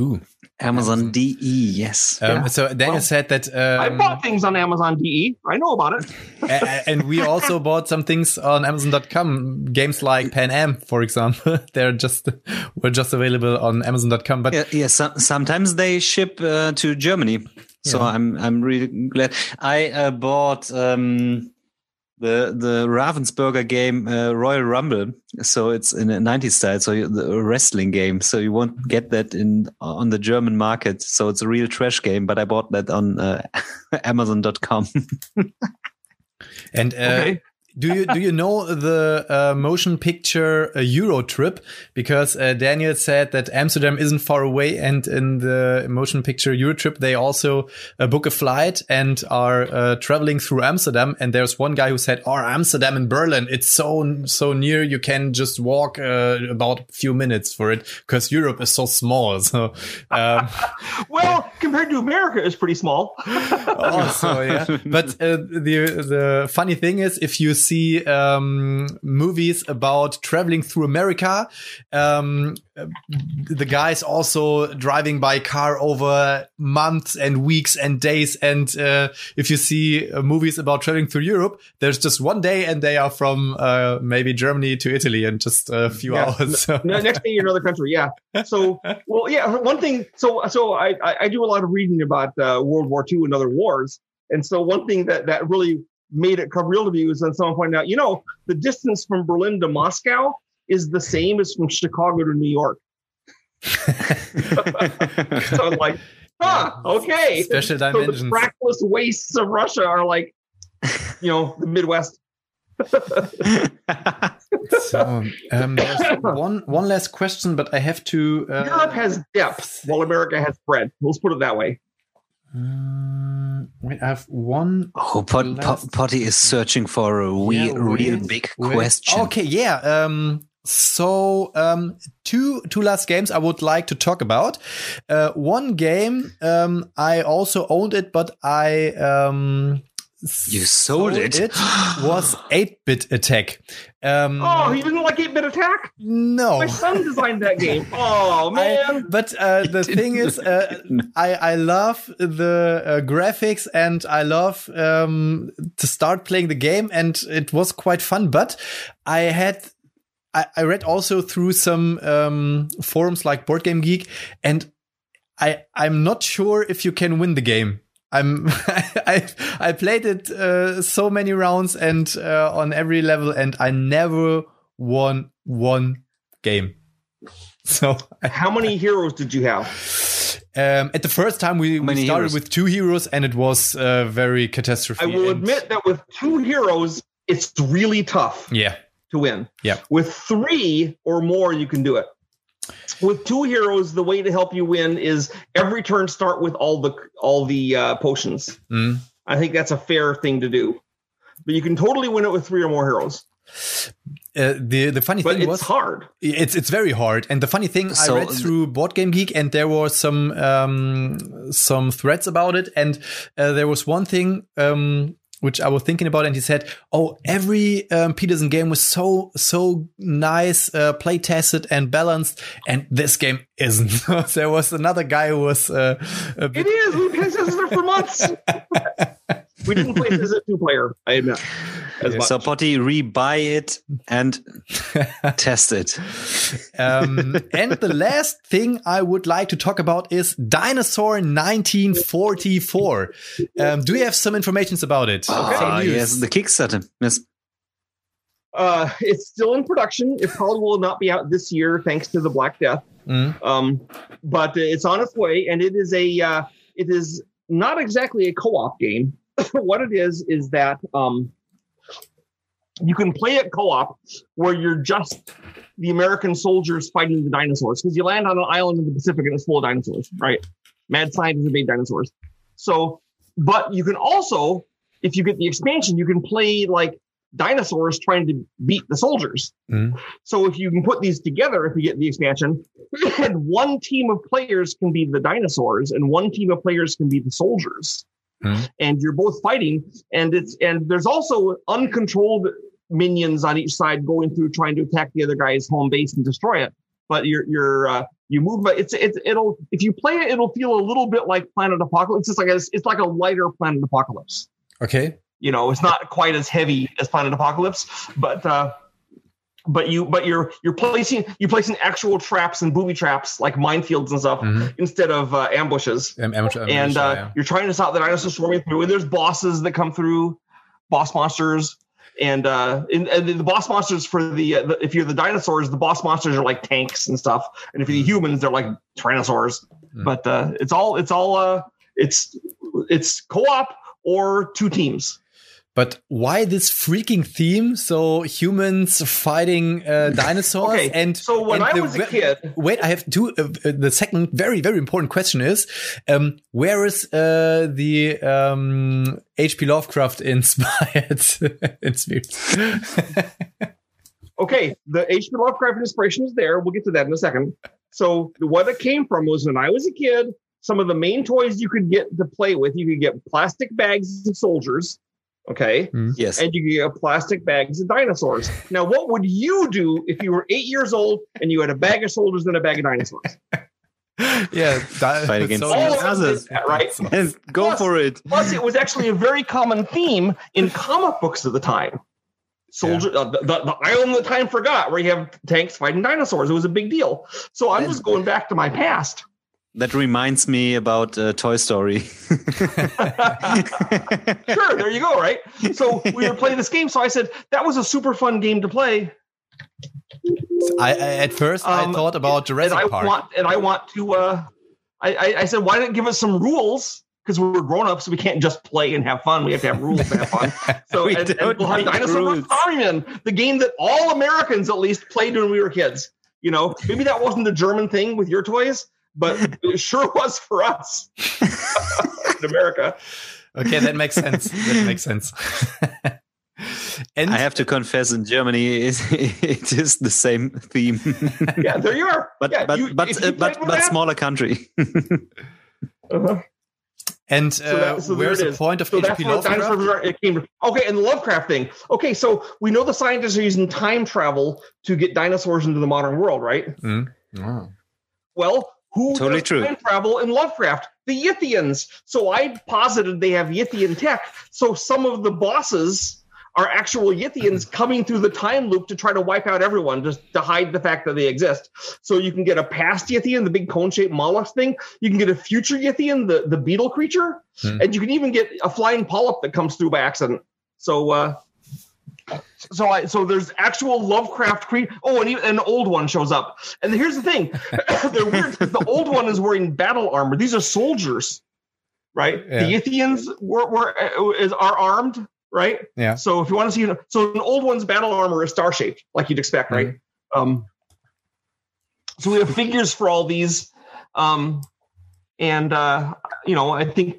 Ooh. Amazon DE, yes. Um, Yeah. So Daniel Well, said that. I Um, bought things on Amazon DE. I know about it. a- a- and we also bought some things on Amazon.com. Games like Pan Am, for example, they're just were just available on Amazon.com. But Yeah, yeah. So, sometimes they ship uh, to Germany, so Yeah. I'm I'm really glad. I uh, bought um, the the Ravensburger game uh, Royal Rumble, so it's in a 90s style, so you- the wrestling game. So you won't get that in on the German market. So it's a real trash game. But I bought that on uh, Amazon.com. and uh, Okay. Do you do you know the uh, motion picture uh, EuroTrip? Because uh, Daniel said that Amsterdam isn't far away, and in the motion picture EuroTrip, they also uh, book a flight and are uh, traveling through Amsterdam. And there's one guy who said, "Oh, Amsterdam and Berlin, it's so so near. You can just walk uh, about a few minutes for it because Europe is so small." So. Um, Well, compared to America, it's pretty small. also, yeah. But uh, the the funny thing is, if you see um, movies about traveling through America, um, the guys also driving by car over months and weeks and days. And uh, if you see uh, movies about traveling through Europe, there's just one day, and they are from uh, maybe Germany to Italy in just a few Yeah. hours. No, next day you're in another country. Yeah. So, well, yeah. One thing. So, so I I I do a lot of reading about uh, World War II and other wars, and so one thing that that really made it come real to me was when someone pointed out, you know, the distance from Berlin to Moscow is the same as from Chicago to New York. So I'm like, huh, okay. Special So the dimensions. trackless wastes of Russia are like, you know, the Midwest. So, um, there's one one last question, but I have to. Uh, Europe has depth, while America has breadth. Let's put it that way. Um, wait, I have one. oh, Pot, Pot, Potty is searching for a real, Yeah, real wait, big wait. question. Okay, yeah. Um, so um, two two last games I would like to talk about. Uh, one game um, I also owned it, but I um, You sold it? was eight bit attack. Um, Oh, he didn't like 8 bit attack? no. My son designed that game. Oh, I, man. but uh, the thing is, uh, I I love the uh, graphics and I love um, to start playing the game, and it was quite fun. But I had. I, I read also through some um, forums like Board Game Geek, and I I'm not sure if you can win the game. I'm I I played it uh, so many rounds and uh, on every level, and I never won one game. So How many heroes did you have? um, at the first time we, we started heroes? with two heroes, and it was uh, very catastrophic. I will and- admit that with two heroes, it's really tough yeah, to win. Yeah. With three or more, you can do it. With two heroes, the way to help you win is every turn start with all the all the uh, potions. Mm. I think that's a fair thing to do. But you can totally win it with three or more heroes. Uh, the the funny But thing it's was hard. it's it's very hard. And the funny thing, So- I read through Board Game Geek, and there were some um, some threads about it, and uh, there was one thing. Um, which I was thinking about, and he said, "Oh, every um, Petersen game was so so nice, uh, play tested and balanced, and this game isn't." there was another guy who was uh, a bit It is. We've been for months. we didn't play this as a two player, I admit. As much. So Potty, rebuy it and test it. um, and the last thing I would like to talk about is Dinosaur 1944. Um, do you have some information about it? Some Ah, yes, the Kickstarter. Yes. Uh, it's still in production. It probably will not be out this year, thanks to the Black Death. Mm. Um, but it's on its way, and it is a uh, it is not exactly a co-op game. what it is is that um, you can play it co-op where you're just the American soldiers fighting the dinosaurs because you land on an island in the Pacific and it's full of dinosaurs, right? Mad scientists have made dinosaurs. So, but you can also, if you get the expansion, you can play like dinosaurs trying to beat the soldiers. Mm. So if you can put these together, if you get the expansion, and one team of players can be the dinosaurs and one team of players can be the soldiers. Mhm. and you're both fighting, and it's and there's also uncontrolled minions on each side going through trying to attack the other guy's home base and destroy it. But you're you're uh, you move, but it's it's it'll if you play it, it'll feel a little bit like Planet Apocalypse. It's like a, it's like a lighter Planet Apocalypse Okay. you know it's not quite as heavy as planet apocalypse but uh but you but you're you're placing you're placing actual traps and booby traps like minefields and stuff Mhm. instead of uh, ambushes. Amateur, and uh, yeah. you're trying to stop the dinosaurs swarming through. And there's bosses that come through boss monsters. And uh and, and the boss monsters for the, uh, the if you're the dinosaurs the boss monsters are like tanks and stuff. And if you're the humans they're like tyrannosaurs. Hmm. but uh it's all it's all uh it's it's co-op or two teams But why this freaking theme? So humans fighting uh, dinosaurs, Okay, and so when and I the was a kid- Wait, I have two. Uh, uh, the second, very very important question is, um, where is uh, the um, H.P. Lovecraft inspired? inspired? Okay, the H.P. Lovecraft inspiration is there. We'll get to that in a second. So what it came from was when I was a kid, some of the main toys you could get to play with, you could get plastic bags of soldiers, okay, Yes. and you could get plastic bags of dinosaurs. Now, what would you do if you were eight years old and you had a bag of soldiers and a bag of dinosaurs? yeah, di- Fight against so- All of us that, right? And go Plus- for it. Plus, it was actually a very common theme in comic books of the time. Soldier, uh, the, the, the island that time forgot, where you have tanks fighting dinosaurs. It was a big deal. So I'm just going back to my past. That reminds me about uh, Toy Story. Sure, there you go. Right. So we were playing this game. So I said that was a super fun game to play. I, I at first I Um, thought about And Jurassic I Park. want, and I want to. Uh, I, I, I said, why didn't give us some rules? Because we're grown ups, so we can't just play and have fun. We have to have rules to have fun. So We and, and we'll have Dinosaur rules. Army-Men, the game that all Americans at least played when we were kids. You know, maybe that wasn't the German thing with your toys, but it sure was for us in America. okay, that makes sense. that makes sense. and I have to confess, in Germany, it, it is the same theme, Yeah, there you are. but Yeah, but you- but uh, but but that- smaller country. Uh-huh. and So uh, that- so where's the is. point of So H.P. Lovecraft? dinosaurs it came. Okay, and the Lovecraft thing. Okay, so we know the scientists are using time travel to get dinosaurs into the modern world, right? Mm. Oh. Well, who Totally true. time travel in Lovecraft? The Yithians. So I posited they have Yithian tech. So some of the bosses are actual Yithians coming through the time loop to try to wipe out everyone, just to hide the fact that they exist. So you can get a past Yithian, the big cone-shaped mollusk thing. You can get a future Yithian, the, the beetle creature, Hmm. and you can even get a flying polyp that comes through by accident. So uh so I so there's actual Lovecraft cre Oh, and even, an old one shows up. And here's the thing: they're weird. The old one is wearing battle armor. These are soldiers, right? Yeah. The Yithians were, were uh, is are armed, right? Yeah. So if you want to see, so an old one's battle armor is star shaped, like you'd expect, right? Um. So we have figures for all these, um, and uh, you know, I think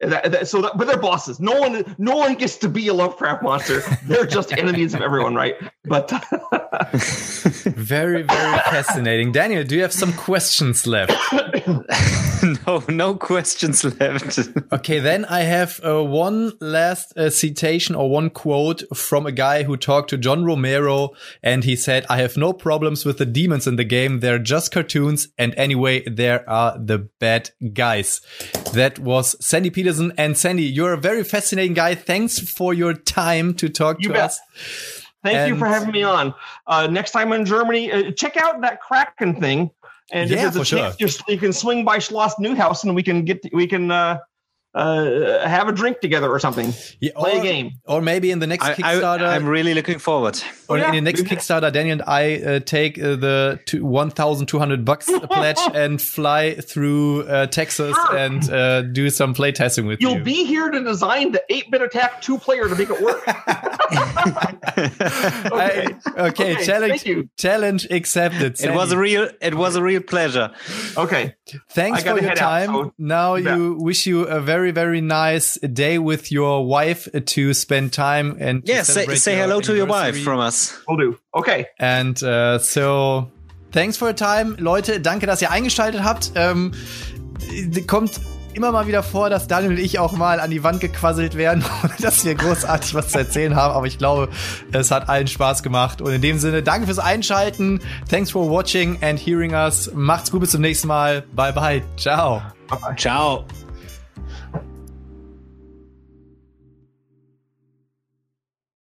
that, that, so. That, but they're bosses. No one, no one gets to be a Lovecraft monster. They're just enemies of everyone, right? But Very, very fascinating. Daniel, do you have some questions left? no, no questions left. Okay, then I have uh, one last uh, citation or one quote from a guy who talked to John Romero, and he said, "I have no problems with the demons in the game. They're just cartoons, and anyway, there are the bad guys." That was Sandy Petersen, and Sandy, you're a very fascinating guy. Thanks for your time to talk You to bet. us. thank you for having me on. Uh, next time in Germany, uh, check out that Kraken thing. And Yeah, if there's for a chance, just you can swing by Schloss Newhouse, and we can get we can uh, uh, have a drink together or something. Yeah, Play or, a game. or maybe in the next I, Kickstarter. I, I'm really looking forward. Or yeah. in the next Kickstarter, Daniel and I uh, take uh, the two, 1,200 bucks pledge and fly through uh, Texas Sure. and uh, do some play testing with You'll you. be here to design the 8-bit attack two-player to make it work. I- okay, Okay, challenge thank you. challenge accepted. It was a real, it was a real pleasure. okay. thanks for your head out, time. now Yeah. you wish you a very very nice day with your wife to spend time and to Yeah, say, say hello to your wife from us. We'll do. Okay. And uh, so, thanks for your time, Leute. Danke, dass ihr eingeschaltet habt. Ähm, kommt immer mal wieder vor, dass Daniel und ich auch mal an die Wand gequasselt werden, ohne dass wir großartig was zu erzählen haben. Aber ich glaube, es hat allen Spaß gemacht. Und in dem Sinne, danke fürs Einschalten. Thanks for watching and hearing us. Macht's gut, bis zum nächsten Mal. Bye bye. Ciao. Ciao.